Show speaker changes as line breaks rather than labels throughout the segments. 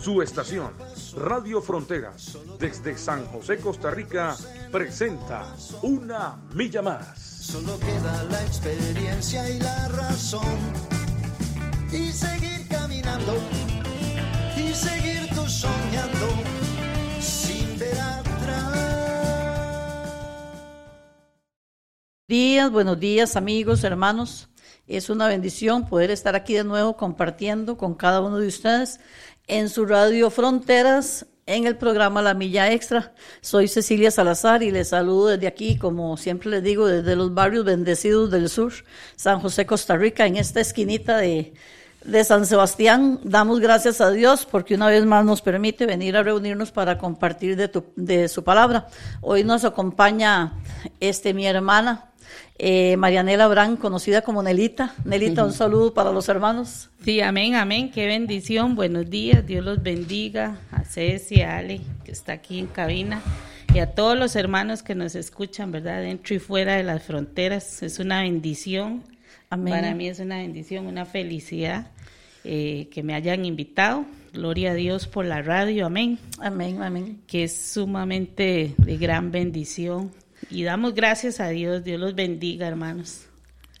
Su estación, Radio Fronteras, desde San José, Costa Rica, presenta Una Milla Más.
Solo queda la experiencia y la razón. Y seguir caminando, y seguir tú soñando, sin ver atrás.
días, buenos días amigos, hermanos. Es una bendición poder estar aquí de nuevo compartiendo con cada uno de ustedes en su radio Fronteras en el programa La Milla Extra. Soy Cecilia Salazar y les saludo desde aquí, como siempre les digo, desde los barrios bendecidos del sur, San José, Costa Rica, en esta esquinita de, de San Sebastián. Damos gracias a Dios porque una vez más nos permite venir a reunirnos para compartir de, tu, de su palabra. Hoy nos acompaña este, mi hermana, eh, Marianela Brán, conocida como Nelita. Nelita, un saludo para los hermanos.
Sí, amén, amén, qué bendición, buenos días, Dios los bendiga, a Ceci, a Ale, que está aquí en cabina, y a todos los hermanos que nos escuchan, ¿verdad? Dentro y fuera de las fronteras, es una bendición,
Amén.
para mí es una bendición, una felicidad eh, que me hayan invitado, gloria a Dios por la radio, amén,
Amén, amén.
que es sumamente de gran bendición, y damos gracias a Dios, Dios los bendiga, hermanos.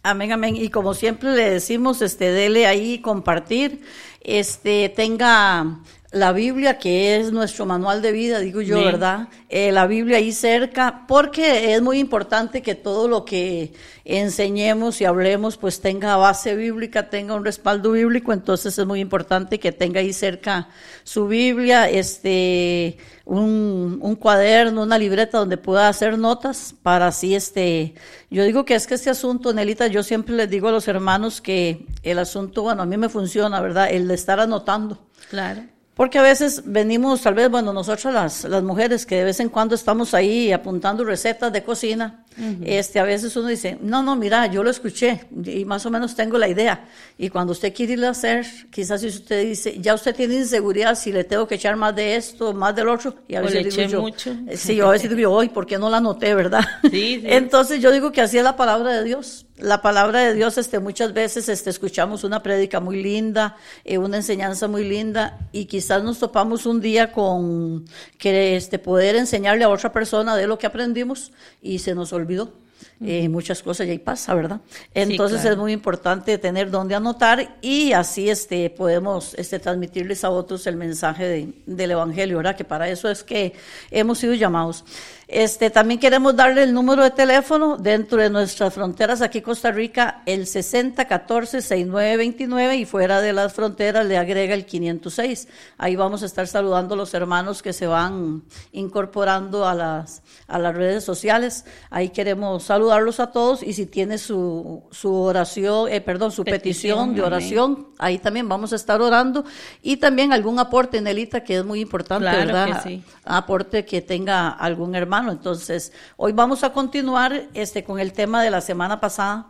Amén, amén. Y como siempre le decimos, este, dele ahí compartir, este, tenga la Biblia, que es nuestro manual de vida, digo yo. ¿verdad? Eh, la Biblia ahí cerca, porque es muy importante que todo lo que enseñemos y hablemos, pues tenga base bíblica, tenga un respaldo bíblico, entonces es muy importante que tenga ahí cerca su Biblia, este, un, un cuaderno, una libreta donde pueda hacer notas para así, este, yo digo que es que este asunto, Nelita, yo siempre les digo a los hermanos que el asunto, bueno, a mí me funciona, ¿verdad? El de estar anotando.
Claro.
Porque a veces venimos, tal vez, bueno, nosotros las, las mujeres que de vez en cuando estamos ahí apuntando recetas de cocina, este, a veces uno dice, no, no, mira, yo lo escuché y más o menos tengo la idea. Y cuando usted quiere irlo a hacer, quizás si usted dice, ya usted tiene inseguridad si le tengo que echar más de esto, más del otro, y a
O
veces
le
digo
eché
yo,
mucho.
eh, sí, yo a veces digo hoy, ¿por qué no la anoté, verdad?
Sí, sí.
Entonces yo digo que así es la palabra de Dios. La palabra de Dios, este, muchas veces este, escuchamos una prédica muy linda, eh, una enseñanza muy linda, y quizás nos topamos un día con que este, poder enseñarle a otra persona de lo que aprendimos y se nos olvidó. Eh, muchas cosas y ahí pasa, ¿verdad? Entonces
claro.
es muy importante tener donde anotar y así este, podemos este, transmitirles a otros el mensaje de- del Evangelio, ¿verdad? Que para eso es que hemos sido llamados. Este, también queremos darle el número de teléfono dentro de nuestras fronteras aquí Costa Rica, el 6014-6929 y fuera de las fronteras le agrega el 506. Ahí vamos a estar saludando a los hermanos que se van incorporando a las, a las redes sociales. Ahí queremos saludarlos a todos y si tiene su, su oración, eh, perdón, su petición,
Petición,
de
amén.
oración, ahí también vamos a estar orando y también algún aporte, Nelita, que es muy importante,
Claro
¿verdad?
que sí.
aporte que tenga algún hermano. Entonces, hoy vamos a continuar este, con el tema de la semana pasada,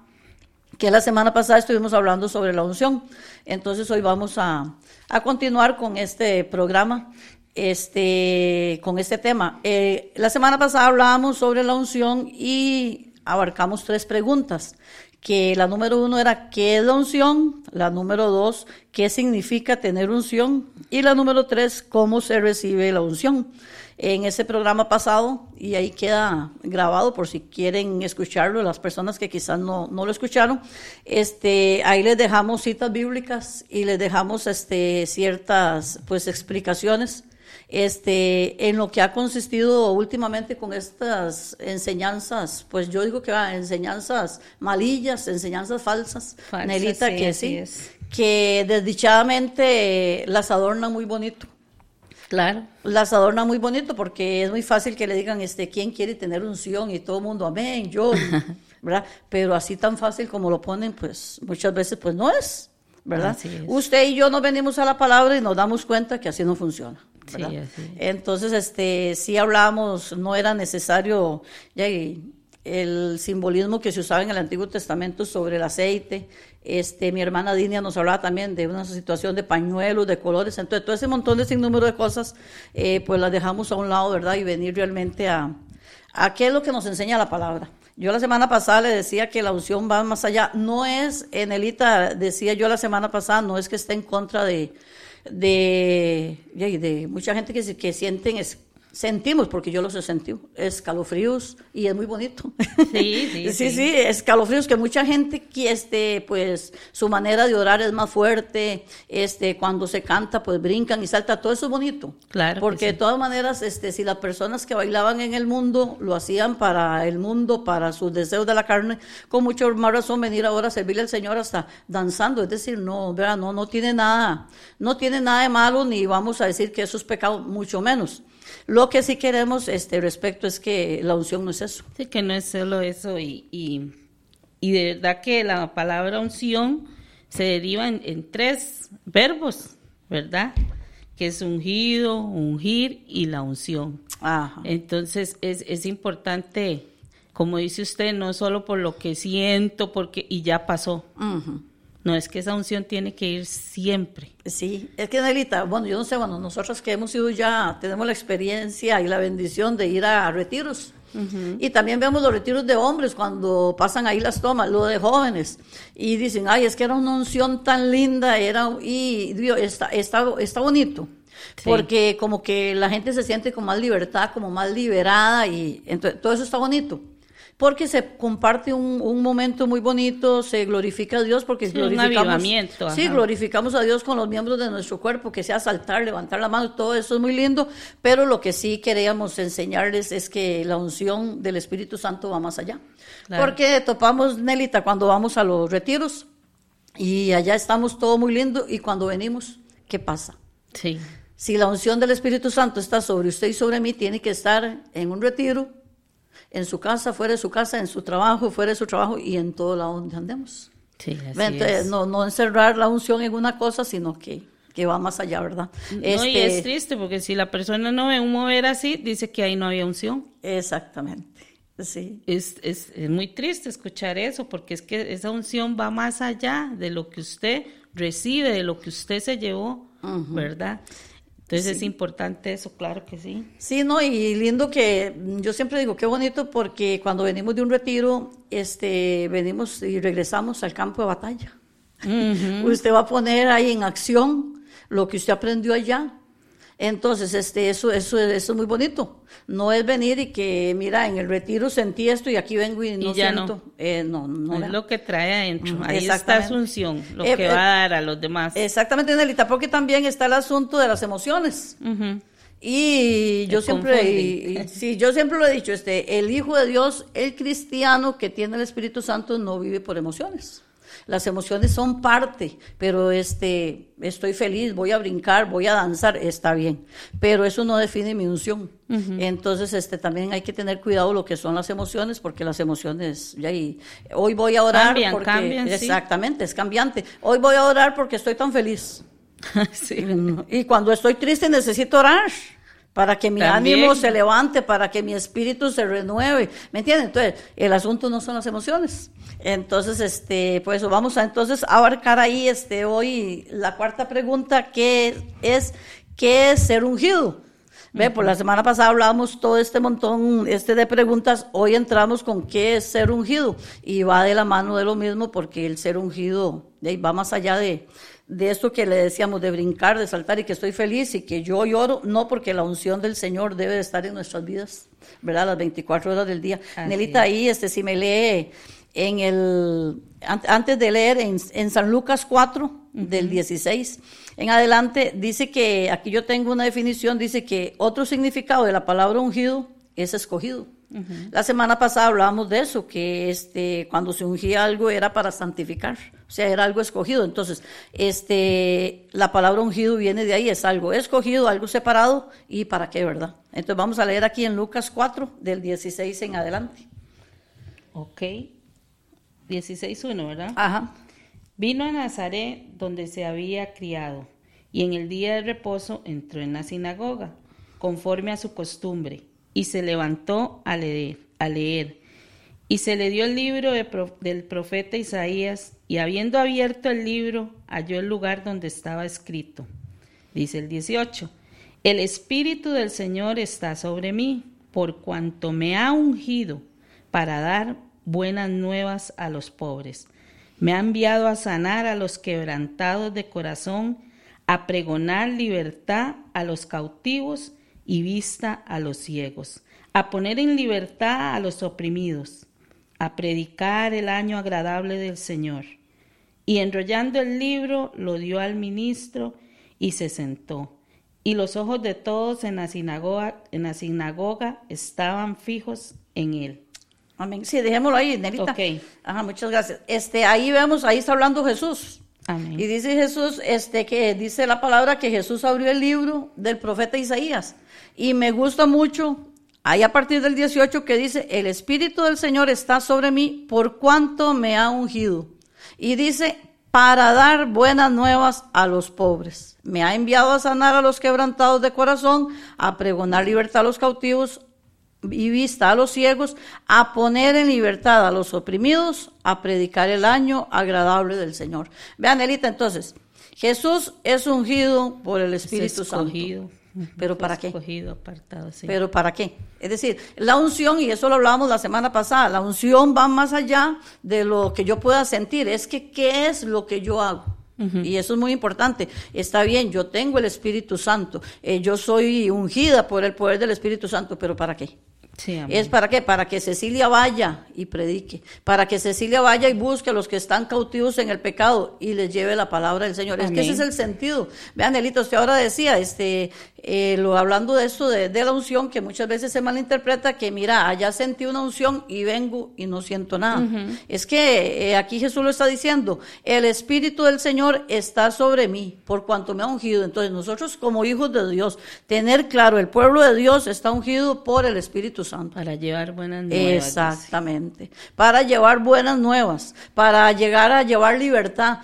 que la semana pasada estuvimos hablando sobre la unción. Entonces, hoy vamos a, a continuar con este programa, este, con este tema. Eh, la semana pasada hablábamos sobre la unción y abarcamos tres preguntas que la número uno era qué es la unción, la número dos, qué significa tener unción y la número tres, cómo se recibe la unción. En ese programa pasado, y ahí queda grabado por si quieren escucharlo, las personas que quizás no, no lo escucharon, este, ahí les dejamos citas bíblicas y les dejamos este, ciertas pues, explicaciones este, en lo que ha consistido últimamente con estas enseñanzas, pues yo digo que va, enseñanzas malillas, enseñanzas falsas,
Falsas,
Nelita,
sí,
que sí,
es.
que desdichadamente las adornan muy bonito.
Claro.
Las adorna muy bonito porque es muy fácil que le digan, este, ¿quién quiere tener unción? Y todo el mundo, amén, yo, ¿verdad? Pero así tan fácil como lo ponen, pues muchas veces pues no es, ¿verdad?
Es.
Usted y yo nos venimos a la palabra y nos damos cuenta que así no funciona.
Sí,
¿verdad?
es.
Entonces, este, sí hablamos, no era necesario ya, y, el simbolismo que se usaba en el Antiguo Testamento sobre el aceite. Este, mi hermana Dinia nos hablaba también de una situación de pañuelos, de colores. Entonces, todo ese montón de sinnúmero de cosas, eh, pues las dejamos a un lado, ¿verdad? Y venir realmente a, qué es lo que nos enseña la palabra. Yo la semana pasada le decía que la unción va más allá. No es, Enelita, decía yo la semana pasada, no es que esté en contra de, de, de, mucha gente que, que sienten es, sentimos, porque yo los he sentido, escalofríos y es muy bonito.
Sí, sí,
sí, sí, escalofríos que mucha gente que este, pues su manera de orar es más fuerte, este, cuando se canta pues brincan y salta, todo eso es bonito.
Claro.
Porque de todas maneras, este, si las personas que bailaban en el mundo lo hacían para el mundo, para sus deseos de la carne, con mucho más razón venir ahora a servirle al Señor hasta danzando, es decir, no, ¿verdad? no, no tiene nada, no tiene nada de malo ni vamos a decir que eso es pecado, mucho menos. Lo que sí queremos este respecto es que la unción no es eso.
Sí, que no es solo eso y, y, y de verdad que la palabra unción se deriva en, tres verbos, ¿verdad? Que es ungido, ungir y la unción.
Ajá.
Entonces es, es importante, como dice usted, no solo por lo que siento, porque y ya pasó. No es que esa unción tiene que ir siempre.
Sí, es que Nelita, bueno, yo no sé, bueno, nosotros que hemos ido ya, tenemos la experiencia y la bendición de ir a retiros. Y también vemos los retiros de hombres cuando pasan ahí las tomas, lo de jóvenes. Y dicen, ay, es que era una unción tan linda, era, y Dios, está, está, está bonito.
Sí.
Porque como que la gente se siente con más libertad, como más liberada, y entonces todo eso está bonito porque se comparte un, un, momento muy bonito, se glorifica a Dios porque
Sí,
glorificamos,
un
sí, glorificamos a Dios con los miembros de nuestro cuerpo, que sea saltar, levantar la mano, todo eso es muy lindo, pero lo que sí queríamos enseñarles es que la unción del Espíritu Santo va más allá.
Claro.
Porque topamos, Nelita, cuando vamos a los retiros y allá estamos todo muy lindo y cuando venimos, ¿qué pasa?
Sí.
Si la unción del Espíritu Santo está sobre usted y sobre mí, tiene que estar en un retiro, en su casa, fuera de su casa, en su trabajo, fuera de su trabajo y en todo lado donde andemos.
Sí, así
Entonces,
es.
no, no encerrar la unción en una cosa, sino que, que va más allá, ¿verdad?
No, y
Este,
es triste porque si la persona no ve un mover así, dice que ahí no había unción.
Exactamente, sí.
Es, es, es muy triste escuchar eso porque es que esa unción va más allá de lo que usted recibe, de lo que usted se llevó, ¿verdad? Entonces es importante eso, claro que sí.
Sí, no, y lindo que yo siempre digo qué bonito porque cuando venimos de un retiro, este, venimos y regresamos al campo de batalla. Usted va a poner ahí en acción lo que usted aprendió allá. Entonces, este, eso, eso, eso es muy bonito. No es venir y que, mira, en el retiro sentí esto y aquí vengo y no
ya no.
siento. Eh, no, no.
es lo que trae adentro. Ahí está
exactamente.
su unción, lo
Eh,
que
eh,
va a dar a los demás.
Exactamente, Nelita, porque también está el asunto de las emociones.
Ujú.
Y yo siempre, y- y- sí, yo siempre lo he dicho, este, el Hijo de Dios, el cristiano que tiene el Espíritu Santo no vive por emociones. Las emociones son parte, pero este, estoy feliz, voy a brincar, voy a danzar, está bien, pero eso no define mi unción. Entonces, este, también hay que tener cuidado lo que son las emociones, porque las emociones, ya y hoy voy a orar
Cambian,
porque,
cambian, sí.
exactamente, es cambiante. Hoy voy a orar porque estoy tan feliz.
Sí.
Y cuando estoy triste necesito orar para que mi
También.
ánimo se levante, para que mi espíritu se renueve. ¿Me entienden? Entonces, el asunto no son las emociones. Entonces, este, pues vamos a entonces abarcar ahí este hoy la cuarta pregunta que es ¿qué es ser ungido? Ve, por la semana pasada hablábamos todo este montón este de preguntas, hoy entramos con qué es ser ungido y va de la mano de lo mismo porque el ser ungido de va más allá de, de esto que le decíamos de brincar, de saltar y que estoy feliz y que yo lloro, no porque la unción del Señor debe de estar en nuestras vidas, ¿verdad? Las 24 horas del día.
Así
Nelita,
es.
ahí este si me lee en el an- antes de leer en, en San Lucas 4 del 16 en adelante dice que aquí yo tengo una definición dice que otro significado de la palabra ungido es escogido. La semana pasada hablábamos de eso, que este, cuando se ungía algo era para santificar, o sea, era algo escogido. Entonces, este, la palabra ungido viene de ahí, es algo escogido, algo separado, y para qué, ¿verdad? Entonces vamos a leer aquí en Lucas 4, del 16 en adelante.
Ok. 16.1, ¿verdad?
Ajá.
Vino a Nazaret donde se había criado, y en el día de reposo entró en la sinagoga, conforme a su costumbre, y se levantó a leer. A leer. Y se le dio el libro del profeta Isaías, y habiendo abierto el libro, halló el lugar donde estaba escrito. Dice el 18, el Espíritu del Señor está sobre mí, por cuanto me ha ungido para dar buenas nuevas a los pobres. Me ha enviado a sanar a los quebrantados de corazón, a pregonar libertad a los cautivos y vista a los ciegos, a poner en libertad a los oprimidos, a predicar el año agradable del Señor. Y enrollando el libro lo dio al ministro y se sentó. Y los ojos de todos en la sinagoga, en la sinagoga estaban fijos en él.
Amén. Sí, dejémoslo ahí, Nelita.
Ok.
Ajá, muchas gracias. Este, ahí vemos, ahí está hablando Jesús.
Amén.
Y dice Jesús, este, que dice la palabra que Jesús abrió el libro del profeta Isaías. Y me gusta mucho, ahí a partir del 18, que dice, el Espíritu del Señor está sobre mí por cuanto me ha ungido. Y dice, para dar buenas nuevas a los pobres. Me ha enviado a sanar a los quebrantados de corazón, a pregonar libertad a los cautivos y vista a los ciegos, a poner en libertad a los oprimidos, a predicar el año agradable del Señor. Vean, Elita, entonces, Jesús es ungido por el Espíritu
Es
Santo. ¿Pero para qué?
Escogido, apartado, sí.
¿Pero para qué? Es decir, la unción, y eso lo hablábamos la semana pasada, la unción va más allá de lo que yo pueda sentir, es que qué es lo que yo hago. Y eso es muy importante. Está bien, yo tengo el Espíritu Santo, eh, yo soy ungida por el poder del Espíritu Santo, pero ¿para qué?
Sí.
¿Es para qué? Para que Cecilia vaya y predique, para que Cecilia vaya y busque a los que están cautivos en el pecado y les lleve la palabra del Señor. Es que ese es el sentido. Vean, Elita, usted ahora decía, este, eh, lo, hablando de esto de, de la unción, que muchas veces se malinterpreta, que mira, allá sentí una unción y vengo y no siento nada. Es que eh, aquí Jesús lo está diciendo, el Espíritu del Señor está sobre mí, por cuanto me ha ungido. Entonces nosotros como hijos de Dios, tener claro, el pueblo de Dios está ungido por el Espíritu Santo.
Para llevar buenas nuevas.
Exactamente. Para llevar buenas nuevas, para llegar a llevar libertad.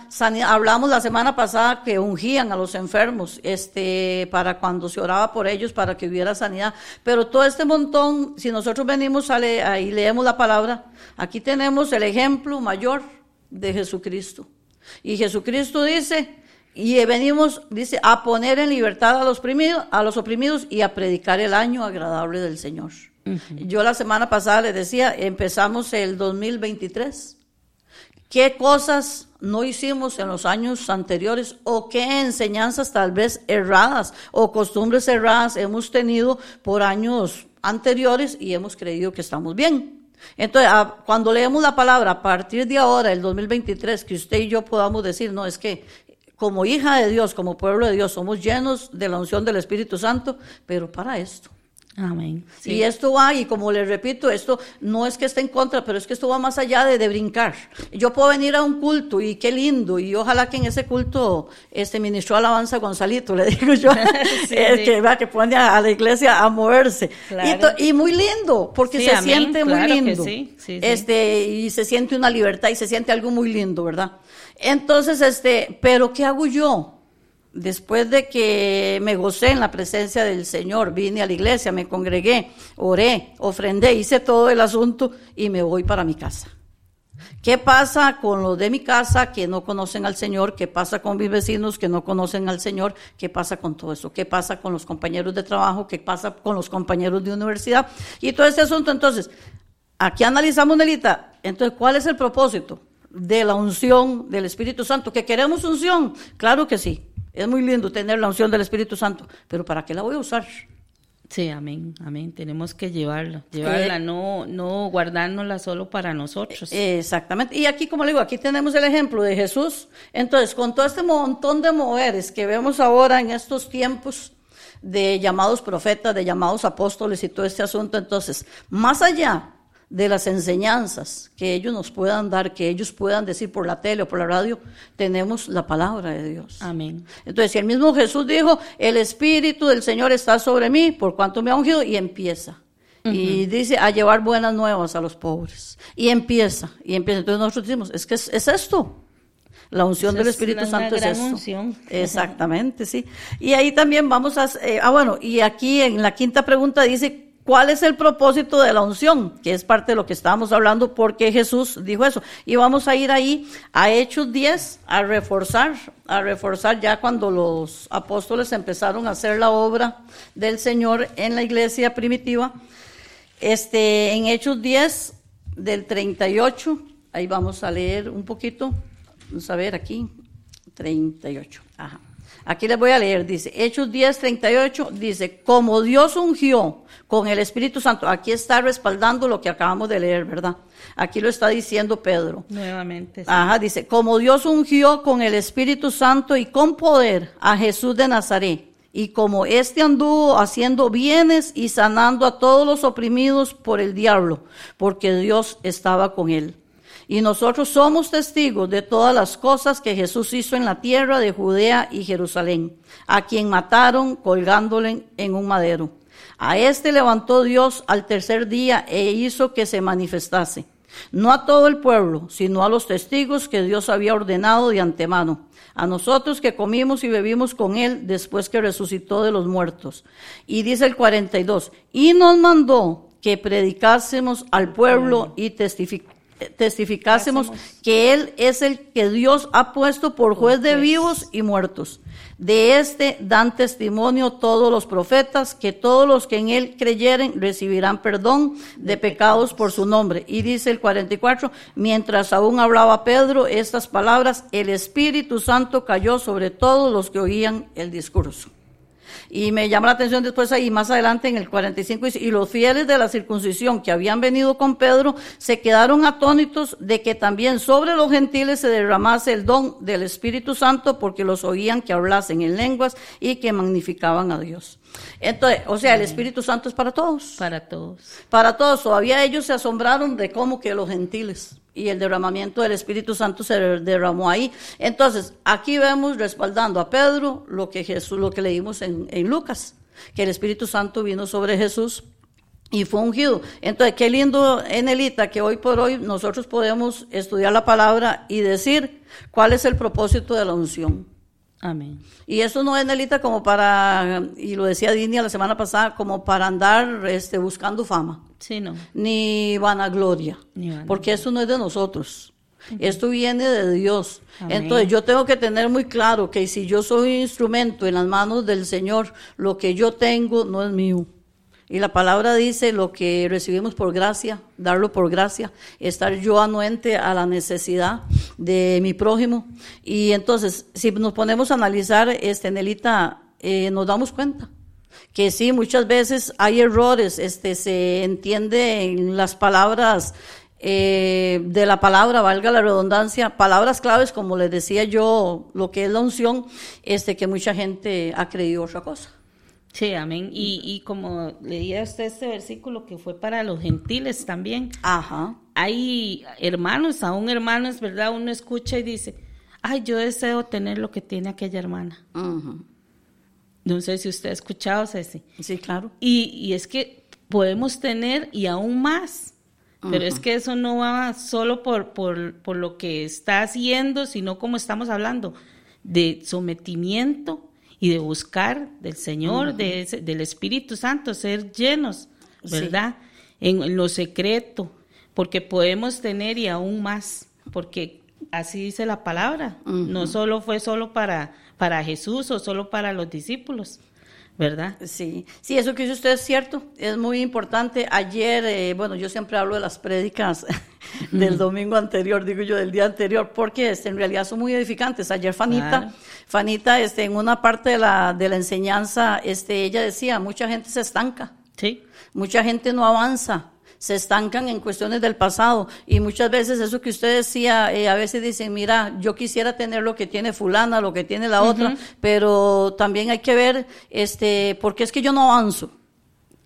Hablamos la semana pasada que ungían a los enfermos, este, para cuando se oraba por ellos, para que hubiera sanidad. Pero todo este montón, si nosotros venimos a le- ahí leemos la palabra, aquí tenemos el ejemplo mayor de Jesucristo. Y Jesucristo dice, y venimos, dice, a poner en libertad a los, oprimidos, a los oprimidos y a predicar el año agradable del Señor. Yo la semana pasada les decía, empezamos el 2023. ¿Qué cosas no hicimos en los años anteriores o qué enseñanzas tal vez erradas o costumbres erradas hemos tenido por años anteriores y hemos creído que estamos bien? Entonces, cuando leemos la palabra a partir de ahora, el 2023, que usted y yo podamos decir, no, es que como hija de Dios, como pueblo de Dios, somos llenos de la unción del Espíritu Santo, pero para esto.
Amén. Sí.
Y esto va, y como les repito, esto no es que esté en contra, pero es que esto va más allá de, de brincar. Yo puedo venir a un culto y qué lindo, y ojalá que en ese culto este ministró alabanza Gonzalito, le digo yo,
Sí,
el
sí.
que, va, que pone a, a la iglesia a moverse.
Claro.
Y, to- y muy lindo, porque se
amén,
siente muy
claro
lindo.
sí, sí, sí.
Este, y se siente una libertad y se siente algo muy lindo, ¿verdad? Entonces, este, pero ¿qué hago yo? Después de que me gocé en la presencia del Señor, vine a la iglesia, me congregué, oré, ofrendé, hice todo el asunto y me voy para mi casa. ¿Qué pasa con los de mi casa que no conocen al Señor? ¿Qué pasa con mis vecinos que no conocen al Señor? ¿Qué pasa con todo eso? ¿Qué pasa con los compañeros de trabajo? ¿Qué pasa con los compañeros de universidad? Y todo este asunto, entonces, aquí analizamos, Nelita, entonces, ¿cuál es el propósito de la unción del Espíritu Santo? ¿Que queremos unción? Claro que sí. Es muy lindo tener la unción del Espíritu Santo, pero ¿para qué la voy a usar?
Sí, amén, amén. Tenemos que llevarla, llevarla,
Eh,
no, no guardárnosla solo para nosotros.
Exactamente. Y aquí, como le digo, aquí tenemos el ejemplo de Jesús. Entonces, con todo este montón de moveres que vemos ahora en estos tiempos de llamados profetas, de llamados apóstoles y todo este asunto, entonces, más allá de las enseñanzas que ellos nos puedan dar, que ellos puedan decir por la tele o por la radio, tenemos la palabra de Dios.
Amén.
Entonces, si el mismo Jesús dijo, el Espíritu del Señor está sobre mí, por cuanto me ha ungido, y empieza. Y dice, a llevar buenas nuevas a los pobres. Y empieza, y empieza. Entonces nosotros decimos, es que es, es esto. La unción del
es
Espíritu Santo es
gran
esto.
unción.
Exactamente, sí. Y ahí también vamos a, eh, ah bueno, y aquí en la quinta pregunta dice, ¿Cuál es el propósito de la unción? Que es parte de lo que estábamos hablando, porque Jesús dijo eso. Y vamos a ir ahí a Hechos 10 a reforzar, a reforzar ya cuando los apóstoles empezaron a hacer la obra del Señor en la iglesia primitiva. Este, en Hechos 10 del 38, ahí vamos a leer un poquito. Vamos a ver aquí, 38. Ajá. Aquí les voy a leer, dice, Hechos 10, 38, dice, como Dios ungió con el Espíritu Santo, aquí está respaldando lo que acabamos de leer, ¿verdad? Aquí lo está diciendo Pedro.
Nuevamente. sí.
Ajá, dice, como Dios ungió con el Espíritu Santo y con poder a Jesús de Nazaret, y como éste anduvo haciendo bienes y sanando a todos los oprimidos por el diablo, porque Dios estaba con él. Y nosotros somos testigos de todas las cosas que Jesús hizo en la tierra de Judea y Jerusalén, a quien mataron colgándole en un madero. A este levantó Dios al tercer día e hizo que se manifestase, no a todo el pueblo, sino a los testigos que Dios había ordenado de antemano, a nosotros que comimos y bebimos con él después que resucitó de los muertos. Y dice el 42, y nos mandó que predicásemos al pueblo y testificásemos testificásemos que Él es el que Dios ha puesto por juez de vivos y muertos. De este dan testimonio todos los profetas, que todos los que en Él creyeren recibirán perdón de pecados por su nombre. Y dice el 44, mientras aún hablaba Pedro estas palabras, el Espíritu Santo cayó sobre todos los que oían el discurso. Y me llama la atención después ahí, más adelante en el 45, dice, y los fieles de la circuncisión que habían venido con Pedro se quedaron atónitos de que también sobre los gentiles se derramase el don del Espíritu Santo porque los oían que hablasen en lenguas y que magnificaban a Dios. Entonces, o sea, el Espíritu Santo es para todos.
Para todos.
Para todos. Todavía ellos se asombraron de cómo que los gentiles y el derramamiento del Espíritu Santo se derramó ahí. Entonces, aquí vemos respaldando a Pedro lo que Jesús, lo que leímos en, en Lucas, que el Espíritu Santo vino sobre Jesús y fue ungido. Entonces, qué lindo, Enelita, que hoy por hoy nosotros podemos estudiar la palabra y decir cuál es el propósito de la unción.
Amén.
Y eso no es, Nelita, como para, y lo decía Dinia la semana pasada, como para andar este, buscando fama,
Sí, no.
ni vanagloria,
Ni vanagloria.
porque eso no es de nosotros. Esto viene de Dios.
Amén.
Entonces yo tengo que tener muy claro que si yo soy un instrumento en las manos del Señor, lo que yo tengo no es mío. Y la palabra dice lo que recibimos por gracia, darlo por gracia, estar yo anuente a la necesidad de mi prójimo. Y entonces, si nos ponemos a analizar, este, Nelita, eh, nos damos cuenta que sí, muchas veces hay errores, este, se entiende en las palabras eh, de la palabra, valga la redundancia, palabras claves, como les decía yo, lo que es la unción, este, que mucha gente ha creído otra cosa.
Sí, amén. Y, y como leía usted este versículo que fue para los gentiles también,
Ajá.
hay hermanos, aún hermanos, ¿verdad? Uno escucha y dice, ay, yo deseo tener lo que tiene aquella hermana.
Ujú.
No sé si usted ha escuchado, Ceci.
Sí, claro.
Y, y es que podemos tener y aún más. Pero es que eso no va solo por, por, por lo que está haciendo, sino como estamos hablando, de sometimiento y de buscar del Señor, de ese- del Espíritu Santo, ser llenos,
Sí.
¿verdad? En, en lo secreto, porque podemos tener y aún más, porque así dice la palabra. No solo fue solo para, para Jesús o solo para los discípulos, ¿verdad?
Sí, sí, eso que dice usted es cierto, es muy importante. Ayer, eh, bueno, yo siempre hablo de las prédicas del domingo anterior, digo yo, del día anterior, porque este, en realidad son muy edificantes. Ayer Fanita,
Claro.
Fanita, este, en una parte de la, de la enseñanza, este, ella decía, mucha gente se estanca,
Sí.
mucha gente no avanza. Se estancan en cuestiones del pasado y muchas veces eso que usted decía, eh, a veces dicen, mira, yo quisiera tener lo que tiene fulana, lo que tiene la otra, pero también hay que ver, este, ¿por qué es que yo no avanzo?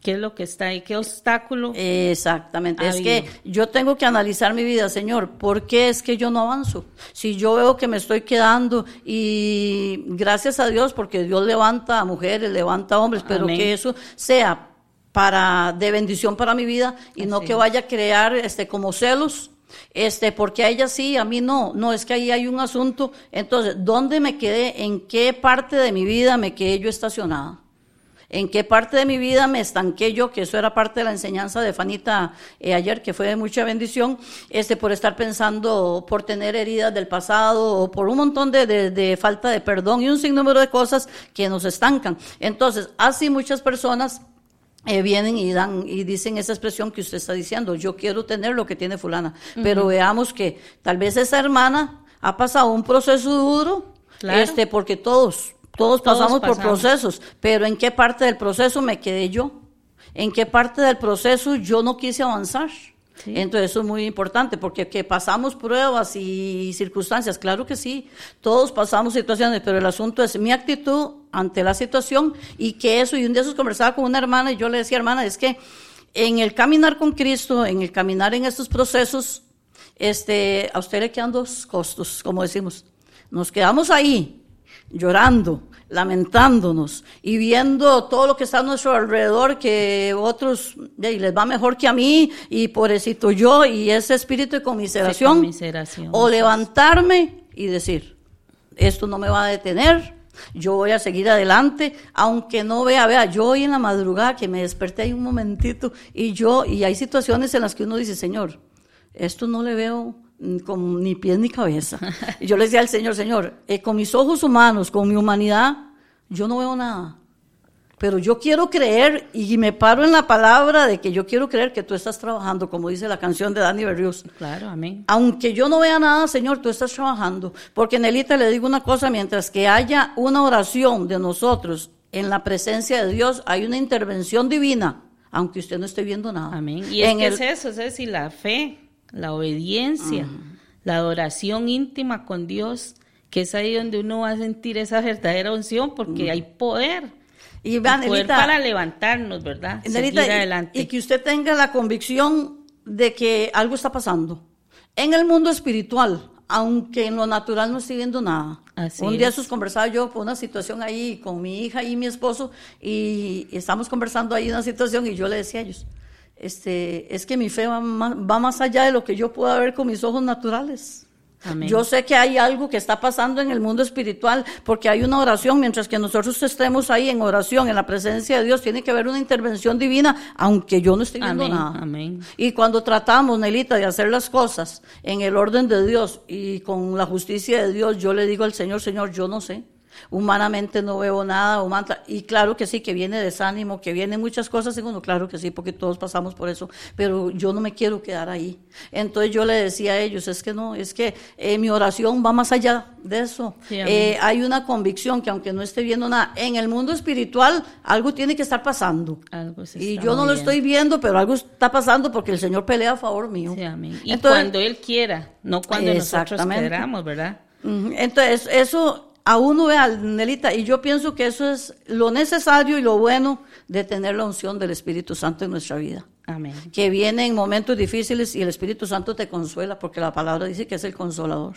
¿Qué es lo que está ahí? ¿Qué obstáculo?
Exactamente.
Ha
es que yo tengo que analizar mi vida, Señor. ¿Por qué es que yo no avanzo? Si yo veo que me estoy quedando y gracias a Dios, porque Dios levanta a mujeres, levanta a hombres, pero
Amén.
que eso sea para de bendición para mi vida y no que vaya a crear este como celos. Este, porque a ella sí, a mí no, no es que ahí hay un asunto. Entonces, ¿dónde me quedé? ¿En qué parte de mi vida me quedé yo estacionada? ¿En qué parte de mi vida me estanqué yo? Que eso era parte de la enseñanza de Fanita eh, ayer, que fue de mucha bendición, este, por estar pensando, por tener heridas del pasado o por un montón de, de, de falta de perdón y un sinnúmero de cosas que nos estancan. Entonces, así muchas personas eh, vienen y dan y dicen esa expresión que usted está diciendo, yo quiero tener lo que tiene fulana, pero veamos que tal vez esa hermana ha pasado un proceso duro,
Claro.
este, porque todos, todos,
Todos
pasamos, por
pasamos.
procesos, pero ¿en qué parte del proceso me quedé yo? ¿En qué parte del proceso yo no quise avanzar?
Sí.
Entonces eso es muy importante, porque que pasamos pruebas y circunstancias, claro que sí, todos pasamos situaciones, pero el asunto es mi actitud ante la situación y que eso, y un día eso conversaba con una hermana y yo le decía, hermana, es que en el caminar con Cristo, en el caminar en estos procesos, este, a usted le quedan dos costos, como decimos. Nos quedamos ahí, llorando, lamentándonos y viendo todo lo que está a nuestro alrededor, que otros de, les va mejor que a mí y pobrecito yo y ese espíritu de conmiseración.
De conmiseración,
o levantarme y decir, esto no me va a detener, yo voy a seguir adelante, aunque no vea, vea, yo hoy en la madrugada que me desperté ahí un momentito y yo, y hay situaciones en las que uno dice, Señor, esto no le veo mm, con ni pies ni cabeza. Y yo le decía al Señor, Señor, eh, con mis ojos humanos, con mi humanidad, yo no veo nada. Pero yo quiero creer y me paro en la palabra de que yo quiero creer que tú estás trabajando, como dice la canción de Dani Berrios.
Claro, amén.
Aunque yo no vea nada, Señor, tú estás trabajando. Porque Nelita le digo una cosa, mientras que haya una oración de nosotros en la presencia de Dios, hay una intervención divina, aunque usted no esté viendo nada.
Amén. Y es
En
que
el-
es eso, es decir, la fe, la obediencia, la adoración íntima con Dios, que es ahí donde uno va a sentir esa verdadera unción, porque hay poder.
Y vean,
poder para levantarnos, ¿verdad? Seguir adelante.
y que usted tenga la convicción de que algo está pasando. En el mundo espiritual, aunque en lo natural no estoy viendo nada.
Así
un día
es.
sus conversaba yo por una situación ahí con mi hija y mi esposo y estamos conversando ahí una situación y yo le decía a ellos, este, es que mi fe va más, va más allá de lo que yo puedo ver con mis ojos naturales.
Amén.
Yo sé que hay algo que está pasando en el mundo espiritual porque hay una oración, mientras que nosotros estemos ahí en oración, en la presencia de Dios, tiene que haber una intervención divina, aunque yo no esté viendo
Amén,
nada.
amén.
Y cuando tratamos, Nelita, de hacer las cosas en el orden de Dios y con la justicia de Dios, yo le digo al Señor, Señor, yo no sé. Humanamente no veo nada, humana- y claro que sí, que viene desánimo, que vienen muchas cosas en uno, claro que sí, porque todos pasamos por eso, pero yo no me quiero quedar ahí. Entonces yo le decía a ellos, es que no, es que eh, mi oración va más allá de eso.
Sí.
Eh, hay una convicción que aunque no esté viendo nada, en el mundo espiritual algo tiene que estar pasando.
Algo se
Y yo no lo estoy viendo, pero algo está pasando porque el Señor pelea a favor mío.
Sí, amén. Y
Entonces,
cuando Él quiera, no cuando nosotros queramos, ¿verdad?
entonces, eso a uno vea, Nelita, y yo pienso que eso es lo necesario y lo bueno de tener la unción del Espíritu Santo en nuestra vida.
Amén.
Que viene en momentos difíciles y el Espíritu Santo te consuela, porque la palabra dice que es el consolador.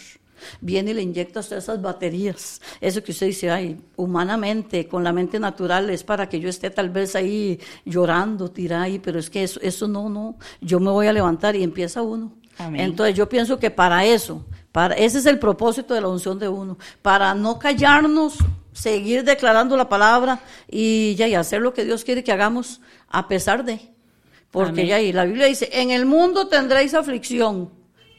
Viene y le inyecta a usted esas baterías. Eso que usted dice, ay, humanamente, con la mente natural, es para que yo esté tal vez ahí llorando, tirada ahí, pero es que eso, eso no, no. Yo me voy a levantar y empieza uno.
Amén.
Entonces yo pienso que para eso, para ese es el propósito de la unción de uno, para no callarnos, seguir declarando la palabra y ya y hacer lo que Dios quiere que hagamos a pesar de. Porque
Amén.
ya y la Biblia dice, en el mundo tendréis aflicción,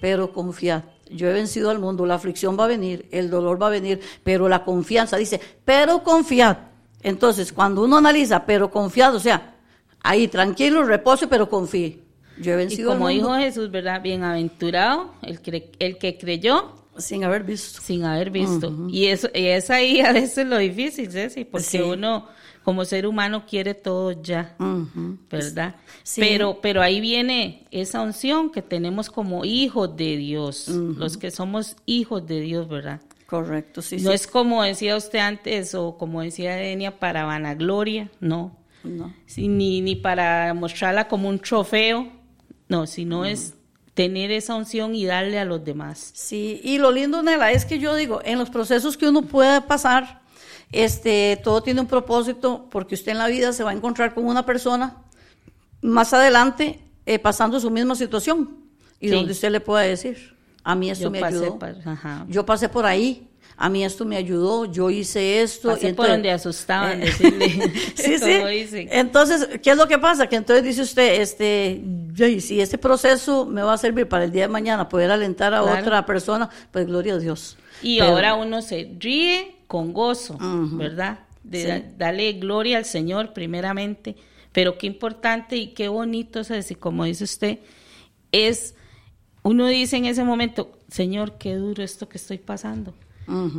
pero confiad. Yo he vencido al mundo, la aflicción va a venir, el dolor va a venir, pero la confianza dice, pero confiad. Entonces, cuando uno analiza, pero confiad, o sea, ahí tranquilo, repose, pero confíe. Yo he
Y como
al mundo
dijo Jesús, ¿verdad? Bienaventurado el, cre- el que creyó
sin haber visto.
sin haber visto. Y eso y es ahí a veces lo difícil, Ceci, porque
Sí.
uno como ser humano quiere todo ya. ¿verdad?
Sí.
Pero pero ahí viene esa unción que tenemos como hijos de Dios, los que somos hijos de Dios, ¿verdad?
Correcto, sí,
no
sí.
es como decía usted antes o como decía Denia para vanagloria, no.
No.
Sí, ni, ni para mostrarla como un trofeo, no, sino es tener esa unción y darle a los demás.
Sí, y lo lindo, Nela, es que yo digo, en los procesos que uno puede pasar, este, todo tiene un propósito, porque usted en la vida se va a encontrar con una persona más adelante eh, pasando su misma situación y
Sí.
donde usted le pueda decir, a mí esto
Yo
me
pasé
ayudó.
por-.
Yo pasé por ahí. A mí esto me ayudó, yo hice esto.
Pasé
y
por
entonces-
donde asustaban,
Eh,
decirle,
sí, sí.
dicen.
Entonces, ¿qué es lo que pasa? Que entonces dice usted, este, "Yay, si este proceso me va a servir para el día de mañana poder alentar a
Claro.
otra persona, pues gloria a Dios.
Y
Pero-
ahora uno se ríe con gozo. ¿verdad? De
Sí.
da- darle gloria al Señor primeramente, pero qué importante y qué bonito, Ceci, como dice usted, es, uno dice en ese momento, Señor, qué duro esto que estoy pasando,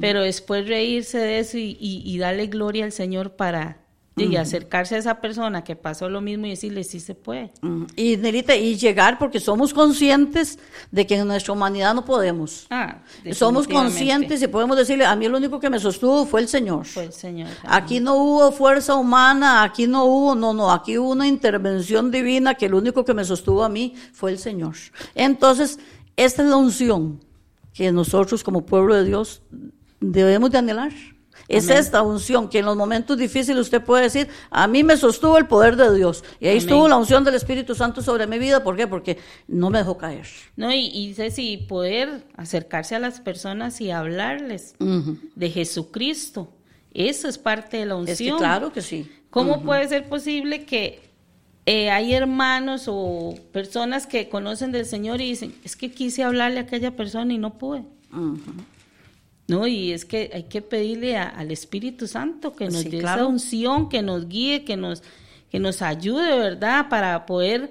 Pero después reírse de eso y, y- y darle gloria al Señor para y acercarse a esa persona que pasó lo mismo y decirle, sí se puede.
Y Nelita, y llegar porque somos conscientes de que en nuestra humanidad no podemos.
Ah,
Somos conscientes y podemos decirle, a mí lo único que me sostuvo fue el Señor.
Fue el Señor.
Aquí no hubo fuerza humana, aquí no hubo, no, no, aquí hubo una intervención divina que lo único que me sostuvo a mí fue el Señor. Entonces, esta es la unción que nosotros como pueblo de Dios debemos de anhelar. Es
Amén.
esta unción que en los momentos difíciles usted puede decir, a mí me sostuvo el poder de Dios. Y ahí
Amén.
estuvo la unción del Espíritu Santo sobre mi vida. ¿Por qué? Porque no me dejó caer.
No, y, y Ceci, poder acercarse a las personas y hablarles de Jesucristo. Eso es parte de la unción.
Es que claro que sí.
¿Cómo puede ser posible que eh, hay hermanos o personas que conocen del Señor y dicen, es que quise hablarle a aquella persona y no pude? No, y es que hay que pedirle a- al Espíritu Santo que nos
Sí,
dé
claro.
esa unción, que nos guíe, que nos, que nos ayude, ¿verdad? Para poder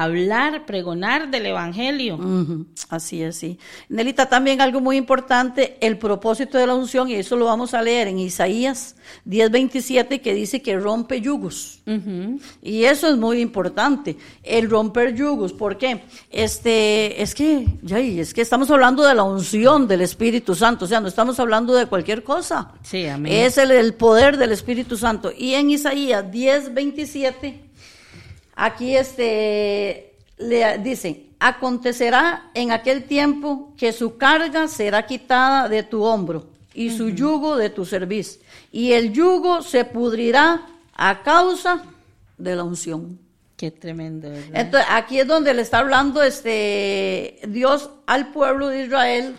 hablar, pregonar del Evangelio.
Ujú, Así es, sí. Nelita, también algo muy importante, el propósito de la unción, y eso lo vamos a leer en Isaías 10:27, que dice que rompe yugos. Y eso es muy importante, el romper yugos. ¿Por qué? Este, es que, es que estamos hablando de la unción del Espíritu Santo, o sea, no estamos hablando de cualquier cosa.
Sí, amén.
Es el, el poder del Espíritu Santo. Y en Isaías 10:27, aquí este, le dice, acontecerá en aquel tiempo que su carga será quitada de tu hombro y su yugo de tu cerviz. Y el yugo se pudrirá a causa de la unción.
Qué tremendo, ¿verdad?
Entonces, aquí es donde le está hablando este Dios al pueblo de Israel.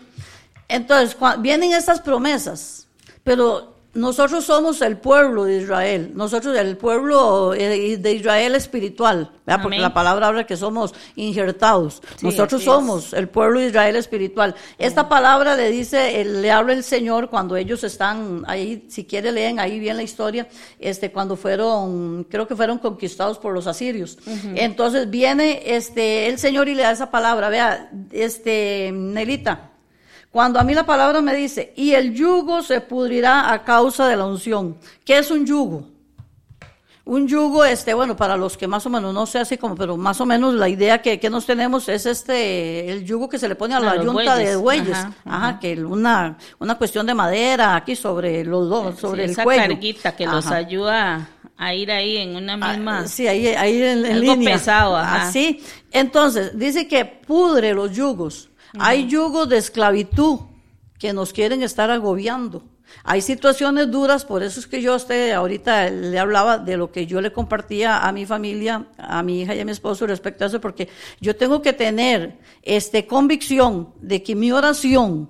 Entonces, cua- vienen estas promesas, pero nosotros somos el pueblo de Israel, nosotros el pueblo eh, de Israel espiritual, ¿verdad? porque la palabra habla que somos injertados.
Sí,
nosotros somos el pueblo de Israel espiritual. Esta palabra le dice, el- le habla el Señor cuando ellos están ahí, si quiere leen ahí bien la historia, este, cuando fueron, creo que fueron conquistados por los asirios. Entonces viene este, el Señor y le da esa palabra, vea, este, Nelita, cuando a mí la palabra me dice, y el yugo se pudrirá a causa de la unción. ¿Qué es un yugo? Un yugo, este, bueno, para los que más o menos, no sé así como, pero más o menos la idea que, que nos tenemos es este, el yugo que se le pone a,
A
la yunta de
bueyes. Ajá,
Ajá,
ajá.
que una, una cuestión de madera aquí sobre los dos, sobre
Sí,
el
esa
cuello.
carguita que los ayuda a ir ahí en una misma...
Ah, sí, ahí, ahí en, en
Algo
línea.
pesado, ajá.
Así. Entonces, dice que pudre los yugos. Hay yugos de esclavitud que nos quieren estar agobiando. Hay situaciones duras, por eso es que yo a usted ahorita le hablaba de lo que yo le compartía a mi familia, a mi hija y a mi esposo respecto a eso, porque yo tengo que tener este convicción de que mi oración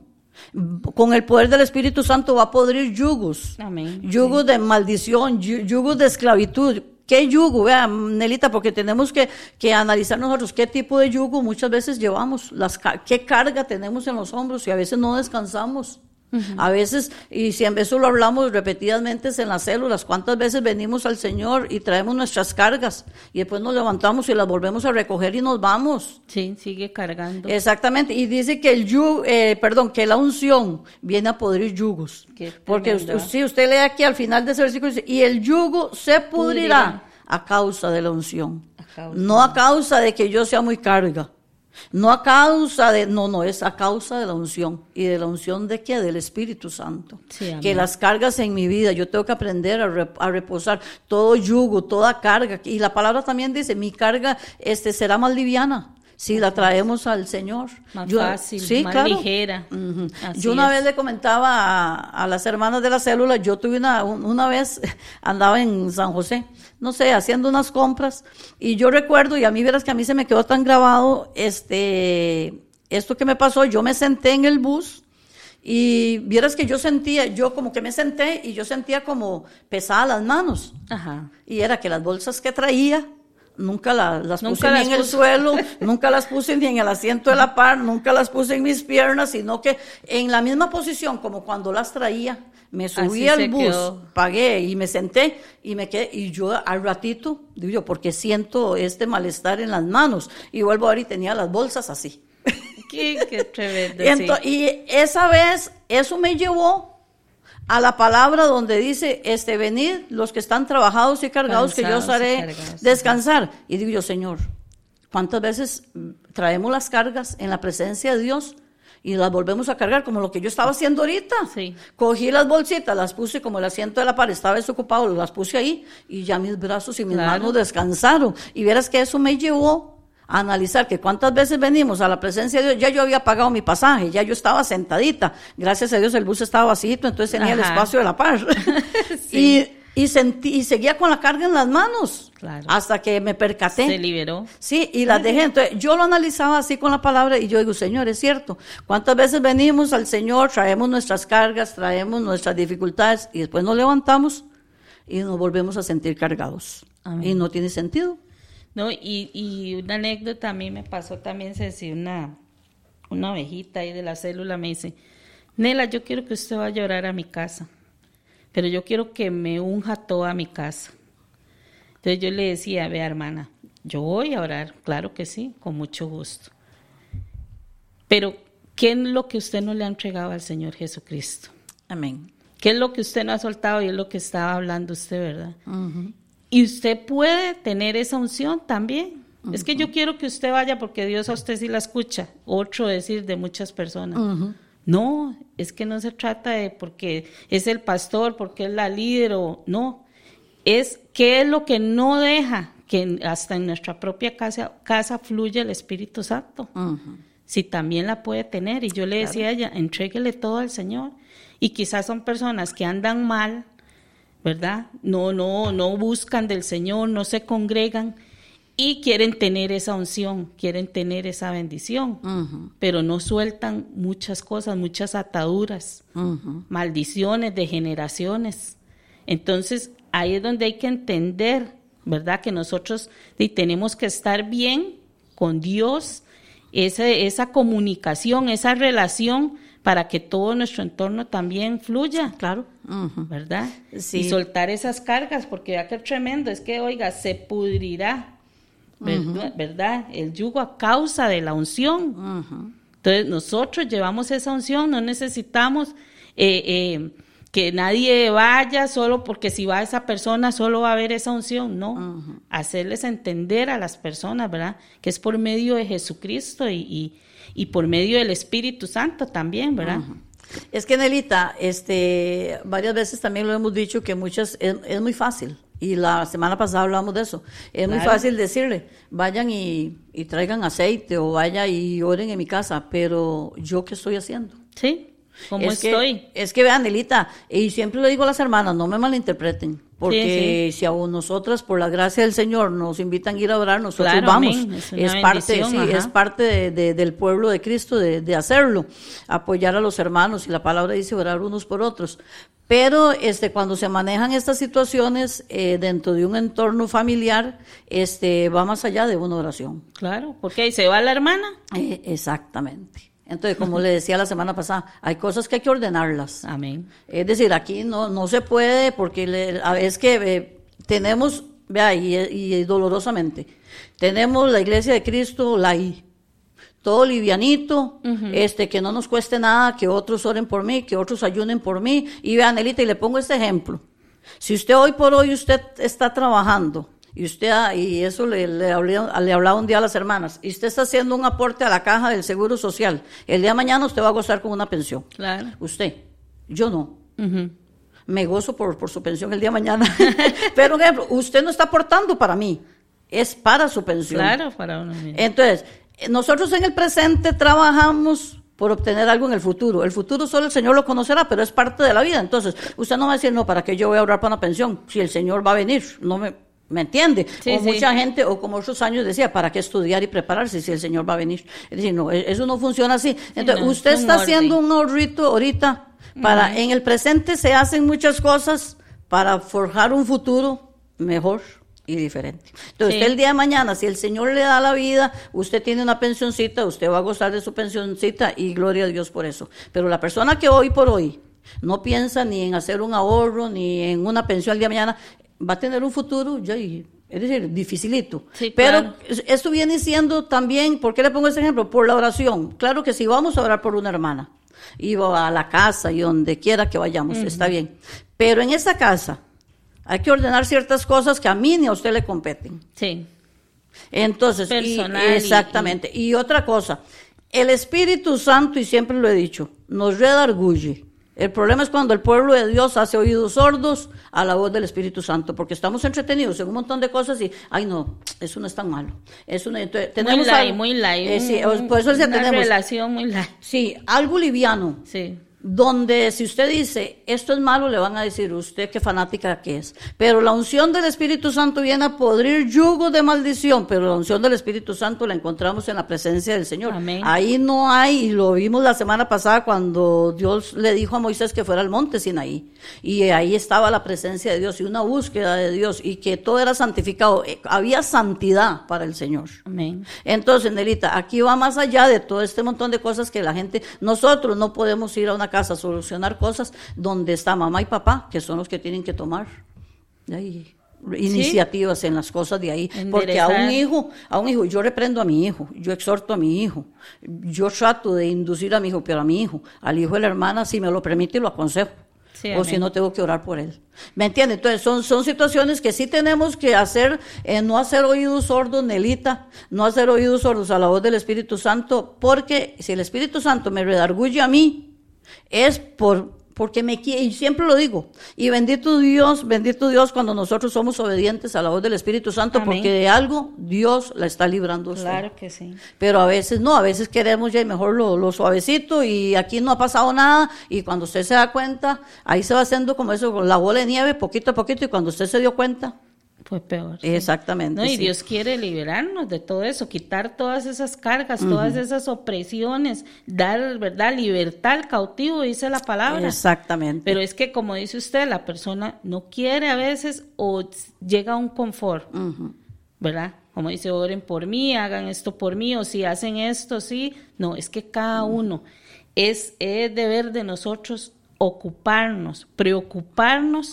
con el poder del Espíritu Santo va a podrir yugos.
Amén,
Yugos de maldición, yu- yugos de esclavitud. ¿Qué yugo? Vea, Nelita, porque tenemos que, que analizar nosotros qué tipo de yugo muchas veces llevamos, las, qué carga tenemos en los hombros y a veces no descansamos. A veces, y si en eso lo hablamos repetidamente en las células, cuántas veces venimos al Señor y traemos nuestras cargas y después nos levantamos y las volvemos a recoger y nos vamos.
Sí, sigue cargando.
Exactamente, y dice que el yugo, eh, perdón, que la unción viene a podrir yugos. Porque usted, si usted lee aquí al final de ese versículo, dice, y el yugo se pudrirá
Pudrirá.
a causa de la unción.
A causa.
No a causa de que yo sea muy carga. No a causa de, no, no, es a causa de la unción. ¿Y de la unción de qué? Del Espíritu Santo.
Sí,
que las cargas en mi vida, yo tengo que aprender a reposar todo yugo, toda carga. Y la palabra también dice, mi carga este, será más liviana si la traemos al Señor.
Más
Yo-
fácil,
sí,
más
claro.
ligera.
Yo una
es.
vez le comentaba a, a las hermanas de la célula, yo tuve una, un- una vez, andaba en San José, no sé, haciendo unas compras, y yo recuerdo, y a mí verás que a mí se me quedó tan grabado, este, esto que me pasó, yo me senté en el bus, Y vieras que yo sentía, yo como que me senté y yo sentía como pesadas las manos.
Ajá.
Y era que las bolsas que traía, nunca la- las
Nunca
puse ni
las
en el suelo, nunca las puse ni en el asiento de la par, nunca las puse en mis piernas, sino que en la misma posición como cuando las traía, me subí
Así
al bus,
quedó.
pagué y me senté y me quedé, y yo al ratito, digo yo, porque siento este malestar en las manos, y vuelvo a ver y tenía las bolsas así.
Qué, qué tremendo. Sí.
y esa vez, eso me llevó a la palabra donde dice, este, venid los que están trabajados y cargados, que yo os haré
cargados,
descansar. Y digo yo, Señor, ¿cuántas veces mm, traemos las cargas en la presencia de Dios y las volvemos a cargar como lo que yo estaba haciendo ahorita?
Sí.
Cogí las bolsitas, las puse como el asiento de la pared estaba desocupado, las puse ahí y ya mis brazos y mis
Claro.
manos descansaron. Y verás que eso me llevó a analizar que cuántas veces venimos a la presencia de Dios, ya yo había pagado mi pasaje, ya yo estaba sentadita, gracias a Dios el bus estaba vacío, entonces tenía el
Ajá.
espacio de la par.
Sí.
y, y, sentí, y seguía con la carga en las manos,
Claro.
hasta que me percaté.
Se liberó.
Sí, y las dejé. Entonces, yo lo analizaba así con la palabra y yo digo, Señor, es cierto. ¿Cuántas veces venimos al Señor, traemos nuestras cargas, traemos nuestras dificultades y después nos levantamos y nos volvemos a sentir cargados?
Amén.
Y no tiene sentido.
No, y, y una anécdota a mí me pasó también, Ceci, una, una ovejita ahí de la célula me dice, Nela, yo quiero que usted vaya a llorar a mi casa, pero yo quiero que me unja toda mi casa. Entonces yo le decía, vea hermana, yo voy a orar, claro que sí, con mucho gusto. Pero, ¿qué es lo que usted no le ha entregado al Señor Jesucristo?
Amén.
¿Qué es lo que usted no ha soltado y es lo que estaba hablando usted, verdad? Y usted puede tener esa unción también. Es que yo quiero que usted vaya porque Dios a usted sí la escucha. Otro decir de muchas personas. No, es que no se trata de porque es el pastor, porque es la líder o no. Es qué es lo que no deja que hasta en nuestra propia casa, casa fluya el Espíritu Santo si también la puede tener. Y yo le decía a ella, entréguele todo al Señor. Y quizás son personas que andan mal, ¿verdad? No, no, no buscan del Señor, no se congregan y quieren tener esa unción, quieren tener esa bendición, pero no sueltan muchas cosas, muchas ataduras, maldiciones de generaciones. Entonces, ahí es donde hay que entender, ¿verdad? Que nosotros tenemos que estar bien con Dios, esa, esa comunicación, esa relación para que todo nuestro entorno también fluya.
Claro.
¿verdad?
Sí.
Y soltar esas cargas, porque ya que tremendo, es que, oiga, se pudrirá, ¿verdad? ¿verdad? El yugo a causa de la unción. Entonces, nosotros llevamos esa unción, no necesitamos eh, eh, que nadie vaya solo porque si va esa persona solo va a haber esa unción, no. Hacerles entender a las personas, ¿verdad? Que es por medio de Jesucristo y, y, y por medio del Espíritu Santo también, ¿verdad?
Es que, Nelita, este, varias veces también lo hemos dicho que muchas, es, es muy fácil. Y la semana pasada hablamos de eso. Es muy fácil decirle, vayan y, y traigan aceite o vaya y oren en mi casa, pero ¿yo qué estoy haciendo?
Sí, ¿cómo
es
estoy?
Que, es que vean, Nelita, y siempre le digo a las hermanas, no me malinterpreten, porque
Sí,
si a nosotras, por la gracia del Señor, nos invitan a ir a orar, nosotros
Claro,
vamos.
amén, es
parte, sí, es parte de- de- del pueblo de Cristo de, de hacerlo, apoyar a los hermanos, y la palabra dice orar unos por otros. Pero este, cuando se manejan estas situaciones eh, dentro de un entorno familiar, este, va más allá de una oración.
Claro, porque ahí se va la hermana.
Eh, exactamente. Entonces, como le decía la semana pasada, hay cosas que hay que ordenarlas.
Amén.
Es decir, aquí no, no se puede porque le- a veces que eh, tenemos, vea, y, y dolorosamente, tenemos la iglesia de Cristo, la I, todo livianito, este, que no nos cueste nada, que otros oren por mí, que otros ayunen por mí. Y vean, Elita, y le pongo este ejemplo. Si usted hoy por hoy usted está trabajando, y usted, ha- y eso le, le, hablé- le hablaba un día a las hermanas, y usted está haciendo un aporte a la caja del Seguro Social, el día de mañana usted va a gozar con una pensión.
Claro.
Usted, yo no. Me gozo por, por su pensión el día de mañana. Pero, por ejemplo, usted no está aportando para mí, es para su pensión.
Claro, para uno mismo.
Entonces, eh, nosotros en el presente trabajamos por obtener algo en el futuro. El futuro solo el Señor lo conocerá, pero es parte de la vida. Entonces, usted no va a decir, no, ¿para qué yo voy a ahorrar para una pensión? Si el Señor va a venir, no me, ¿Me entiende?
Sí,
o
sí.
mucha gente, o como otros años decía, ¿para qué estudiar y prepararse si el Señor va a venir? Es decir, no, e- eso no funciona así. Entonces,
no,
usted está haciendo un ahorrito ahorita para, en el presente se hacen muchas cosas para forjar un futuro mejor y diferente. Entonces,
Sí.
usted el día de mañana, si el Señor le da la vida, usted tiene una pensioncita, usted va a gozar de su pensioncita y gloria a Dios por eso. Pero la persona que hoy por hoy no piensa ni en hacer un ahorro, ni en una pensión el día de mañana, va a tener un futuro, ya, y- es decir, dificilito.
Sí,
Pero
claro.
esto viene siendo también, ¿por qué le pongo este ejemplo? Por la oración. Claro que si vamos a orar por una hermana, y a la casa y donde quiera que vayamos, está bien. Pero en esa casa hay que ordenar ciertas cosas que a mí ni a usted le competen.
Sí.
Entonces, y-
Personal y-
exactamente. Y, otra cosa, el Espíritu Santo, y siempre lo he dicho, nos redarguye. El problema es cuando el pueblo de Dios hace oídos sordos a la voz del Espíritu Santo, porque estamos entretenidos en un montón de cosas y, ay no, eso no es tan malo. Eso no, entonces, tenemos
muy light, muy light.
Eh, sí,
un-
por eso decía,
una
tenemos,
relación muy light.
sí, algo liviano,
Sí.
Donde si usted dice esto es malo, le van a decir usted qué fanática que es. Pero la unción del Espíritu Santo viene a podrir yugo de maldición, pero la unción del Espíritu Santo la encontramos en la presencia del Señor.
Amén.
Ahí no hay, y lo vimos la semana pasada cuando Dios le dijo a Moisés que fuera al monte Sinaí. Y ahí estaba la presencia de Dios y una búsqueda de Dios y que todo era santificado. Eh, Había santidad para el Señor.
Amén.
Entonces, Nelita, aquí va más allá de todo este montón de cosas que la gente, nosotros no podemos ir a una casa solucionar cosas donde está mamá y papá, que son los que tienen que tomar de ahí, iniciativas en las cosas de ahí. Porque a un hijo, a un hijo, yo reprendo a mi hijo, yo exhorto a mi hijo, yo trato de inducir a mi hijo, pero a mi hijo, al hijo de la hermana, si me lo permite, lo aconsejo.
Sí,
o si no tengo que orar por él. ¿Me entiende? Entonces son, son situaciones que sí tenemos que hacer, eh, no hacer oídos sordos, Nelita, no hacer oídos sordos a la voz del Espíritu Santo, porque si el Espíritu Santo me redarguye a mí, es por porque me quiere, y siempre lo digo, y bendito Dios, bendito Dios cuando nosotros somos obedientes a la voz del Espíritu Santo,
Amén.
porque de algo Dios la está librando usted.
Claro que sí.
Pero a veces no, a veces queremos ya mejor lo, lo suavecito y aquí no ha pasado nada y cuando usted se da cuenta, ahí se va haciendo como eso, con la bola de nieve, poquito a poquito y cuando usted se dio cuenta,
Fue peor. sí.
exactamente.
No, y
sí.
Dios quiere liberarnos de todo eso, quitar todas esas cargas, todas esas opresiones, dar, ¿verdad? Libertad al cautivo, dice la palabra.
Exactamente.
Pero es que, como dice usted, la persona no quiere a veces o llega a un confort. ¿verdad? Como dice, oren por mí, hagan esto por mí, o si hacen esto, sí. No, es que cada uno es, es deber de nosotros ocuparnos, preocuparnos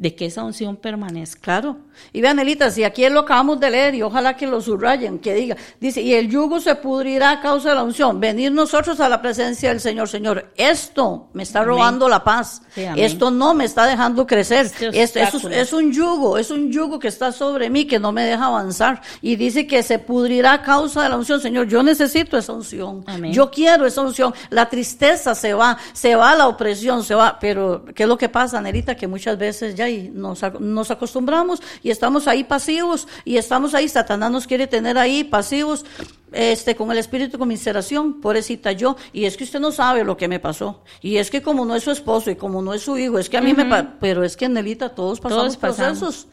de que esa unción permanezca.
Claro. Y vean, Elita, si aquí lo acabamos de leer y ojalá que lo subrayen, que diga, dice, y el yugo se pudrirá a causa de la unción. Venir nosotros a la presencia del Señor. Señor, esto me está
Amén.
robando la paz.
Sí,
esto no me está dejando crecer.
Este
Esto- es, un yugo, es un yugo que está sobre mí, que no me deja avanzar. Y dice que se pudrirá a causa de la unción. Señor, yo necesito esa unción.
Amén.
Yo quiero esa unción. La tristeza se va, se va la opresión, se va. Pero, ¿qué es lo que pasa, Nerita? Que muchas veces ya nos, ac- nos acostumbramos y estamos ahí pasivos y estamos ahí. Satanás nos quiere tener ahí pasivos. Este, con el espíritu de conmiseración, pobrecita yo, y es que usted no sabe lo que me pasó, y es que como no es su esposo y como no es su hijo, es que a mí me, pa- pero es que Nelita, todos pasamos
Todos pasamos.
procesos,